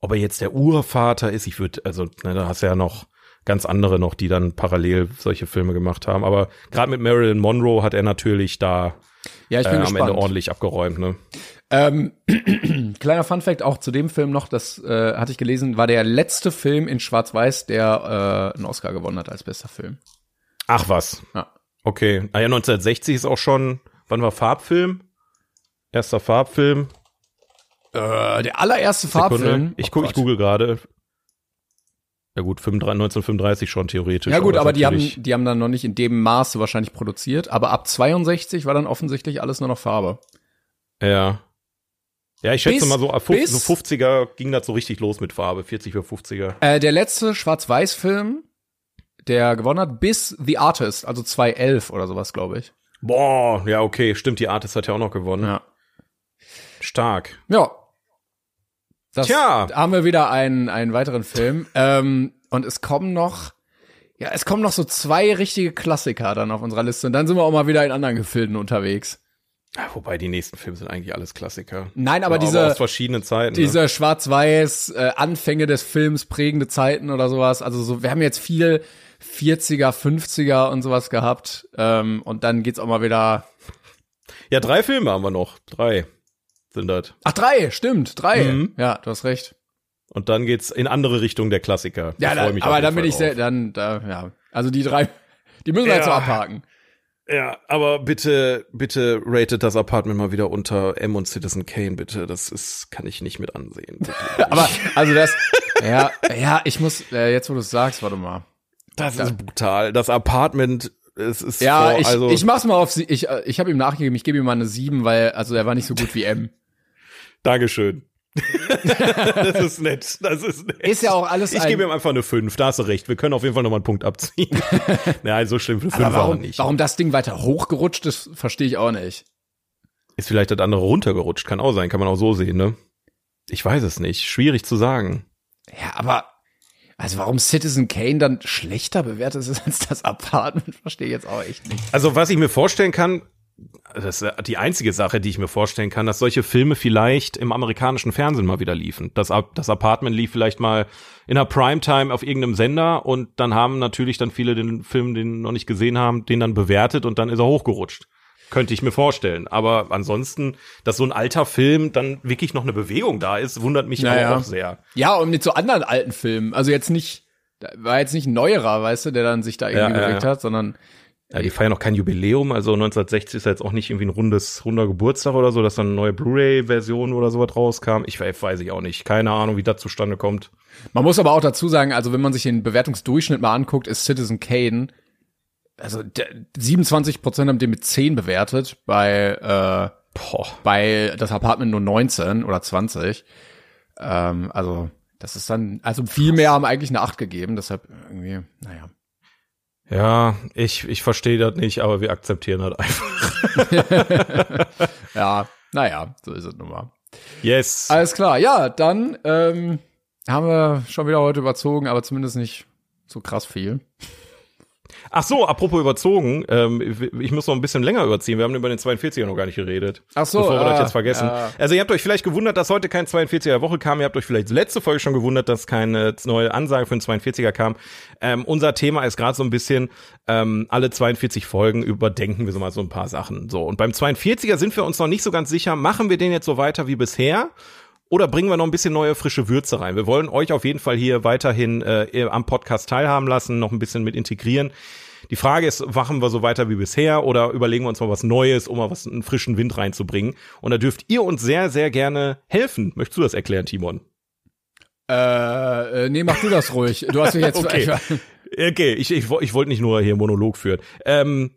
Ob er jetzt der Urvater ist, ich würde, also ne, da hast du ja noch ganz andere noch, die dann parallel solche Filme gemacht haben. Aber gerade mit Marilyn Monroe hat er natürlich da Ja, ich äh, bin am gespannt. Ende ordentlich abgeräumt. Ne? Ähm, kleiner Funfact auch zu dem Film noch, das äh, hatte ich gelesen, war der letzte Film in Schwarz-Weiß, der äh, einen Oscar gewonnen hat als bester Film. Ach was. Ja. Okay. Naja, 1960 ist auch schon, wann war Farbfilm? Erster Farbfilm. Äh, der allererste Sekunde. Farbfilm. Ich, Oh guck, ich Gott. google gerade. Ja gut, 35, 1935 schon theoretisch. Ja gut, aber die haben, die haben dann noch nicht in dem Maße wahrscheinlich produziert. Aber ab 62 war dann offensichtlich alles nur noch Farbe. Ja. Ja, ich schätze Bis- mal so, ab bis- so 50er ging das so richtig los mit Farbe. 40 für 50er. Äh, der letzte Schwarz-Weiß-Film, der gewonnen hat, bis The Artist, also 2011 oder sowas, glaube ich. Boah, ja, okay, stimmt, die Artist hat ja auch noch gewonnen. Ja. Stark. Ja. Das, Tja. Haben wir wieder einen, einen weiteren Film. ähm, und es kommen noch, ja, es kommen noch so zwei richtige Klassiker dann auf unserer Liste. Und dann sind wir auch mal wieder in anderen Gefilden unterwegs. Ja, wobei die nächsten Filme sind eigentlich alles Klassiker. Nein, aber Ja, diese, aus verschiedenen Zeiten. ne? diese schwarz-weiß äh, Anfänge des Films, prägende Zeiten oder sowas. Also so, wir haben jetzt viel 40er, 50er und sowas gehabt. Ähm, und dann geht's auch mal wieder. Ja, drei Filme haben wir noch. Drei sind das. Ach, drei, stimmt, drei. Mhm. Ja, du hast recht. Und dann geht's in andere Richtung der Klassiker. Ja, da, mich aber dann bin ich sehr, dann, da, ja. Also die drei, die müssen wir jetzt so Ja. abhaken. Ja, aber bitte, bitte ratet das Apartment mal wieder unter M und Citizen Kane, bitte. Das ist, kann ich nicht mit ansehen. Aber, also das, ja, ja, ich muss, äh, jetzt wo du es sagst, warte mal. das ist brutal. Das Apartment, es ist Ja, vor, ich, also, ich mach's mal auf, sie- ich, äh, ich habe ihm nachgegeben, ich gebe ihm mal eine sieben, weil, also er war nicht so gut wie M. Dankeschön. das ist nett. Das ist nett. Ist ja auch alles Ich gebe ihm einfach eine 5, da hast du recht. Wir können auf jeden Fall nochmal einen Punkt abziehen. Nein, so schlimm für 5 Aber war er warum, nicht. warum das Ding weiter hochgerutscht ist, verstehe ich auch nicht. Ist vielleicht das andere runtergerutscht, kann auch sein, kann man auch so sehen, ne? Ich weiß es nicht, schwierig zu sagen. Ja, aber, also warum Citizen Kane dann schlechter bewertet ist als das Apartment, verstehe ich jetzt auch echt nicht. Also, was ich mir vorstellen kann, das ist die einzige Sache, die ich mir vorstellen kann, dass solche Filme vielleicht im amerikanischen Fernsehen mal wieder liefen. Das, das Apartment lief vielleicht mal in der Primetime auf irgendeinem Sender und dann haben natürlich dann viele den Film, den noch nicht gesehen haben, den dann bewertet und dann ist er hochgerutscht. Könnte ich mir vorstellen. Aber ansonsten, dass so ein alter Film dann wirklich noch eine Bewegung da ist, wundert mich Ja, aber ja. auch sehr. Ja, und mit so anderen alten Filmen, also jetzt nicht, war jetzt nicht ein neuerer, weißt du, der dann sich da irgendwie Ja, ja, bewegt ja. hat, sondern, Ja, die feiern noch kein Jubiläum, also 1960 ist ja jetzt auch nicht irgendwie ein rundes, runder Geburtstag oder so, dass dann eine neue Blu-ray-Version oder sowas rauskam. Ich weiß, ich auch nicht. Keine Ahnung, wie das zustande kommt. Man muss aber auch dazu sagen, also wenn man sich den Bewertungsdurchschnitt mal anguckt, ist Citizen Kane, also der, 27 Prozent haben den mit 10 bewertet, bei, äh, Boah. bei das Apartment nur 19 oder 20. Ähm, also das ist dann, also viel mehr haben eigentlich eine 8 gegeben, deshalb irgendwie, naja. Ja, ich, ich verstehe das nicht, aber wir akzeptieren das einfach. Ja, naja, so ist es nun mal. Yes. Alles klar, ja, dann ähm, haben wir schon wieder heute überzogen, aber zumindest nicht so krass viel. Ach so, apropos überzogen, ähm, ich muss noch ein bisschen länger überziehen. Wir haben über den 42er noch gar nicht geredet. Ach so, Bevor wir das ah, jetzt vergessen. ja. Also ihr habt euch vielleicht gewundert, dass heute kein 42er Woche kam. Ihr habt euch vielleicht letzte Folge schon gewundert, dass keine neue Ansage für den 42er kam. Ähm, unser Thema ist gerade so ein bisschen, ähm, alle 42 Folgen überdenken wir so mal so ein paar Sachen. So, und beim 42er sind wir uns noch nicht so ganz sicher, machen wir den jetzt so weiter wie bisher? Oder bringen wir noch ein bisschen neue frische Würze rein? Wir wollen euch auf jeden Fall hier weiterhin äh, am Podcast teilhaben lassen, noch ein bisschen mit integrieren. Die Frage ist, machen wir so weiter wie bisher oder überlegen wir uns mal was Neues, um mal was einen frischen Wind reinzubringen? Und da dürft ihr uns sehr, sehr gerne helfen. Möchtest du das erklären, Timon? Äh, äh, nee, mach du das ruhig. Du hast mich jetzt. Okay. Okay, ich, ich, ich wollte nicht nur hier Monolog führen. Ähm,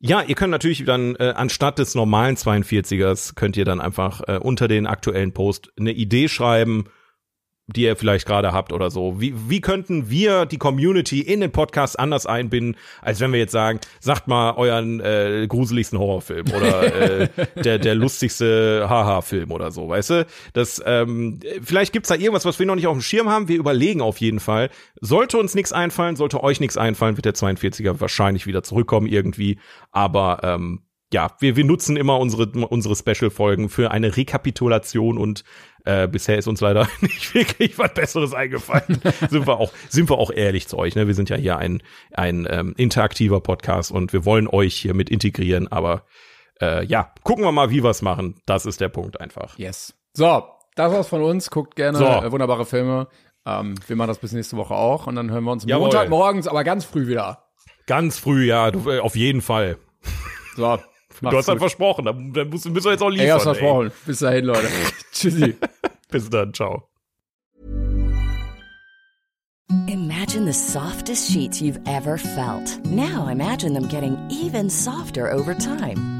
ja, ihr könnt natürlich dann äh, anstatt des normalen 42ers könnt ihr dann einfach äh, unter den aktuellen Post eine Idee schreiben, die ihr vielleicht gerade habt oder so. Wie, wie könnten wir die Community in den Podcast anders einbinden, als wenn wir jetzt sagen, sagt mal euren äh, gruseligsten Horrorfilm oder äh, der, der lustigste Haha-Film oder so, weißt du? Das, ähm, vielleicht gibt's da irgendwas, was wir noch nicht auf dem Schirm haben. Wir überlegen auf jeden Fall. Sollte uns nichts einfallen, sollte euch nichts einfallen, wird der 42er wahrscheinlich wieder zurückkommen irgendwie. Aber ähm, ja, wir, wir nutzen immer unsere, unsere Special-Folgen für eine Rekapitulation und äh, bisher ist uns leider nicht wirklich was Besseres eingefallen. sind wir auch, sind wir auch ehrlich zu euch. Ne? Wir sind ja hier ein, ein ähm, interaktiver Podcast und wir wollen euch hier mit integrieren, aber äh, ja, gucken wir mal, wie wir es machen. Das ist der Punkt einfach. Yes. So, das war's von uns. Guckt gerne So. äh, wunderbare Filme. Ähm, wir machen das bis nächste Woche auch und dann hören wir uns Jawohl. Montagmorgens, aber ganz früh wieder. Ganz früh, ja, du, äh, auf jeden Fall. So. Du hast halt versprochen, dann, dann musst, müssen wir jetzt auch liefern. Hast ey. versprochen. Bis dahin, Leute. Tschüssi. Bis dann, ciao. Imagine the softest sheets you've ever felt. Now imagine them getting even softer over time.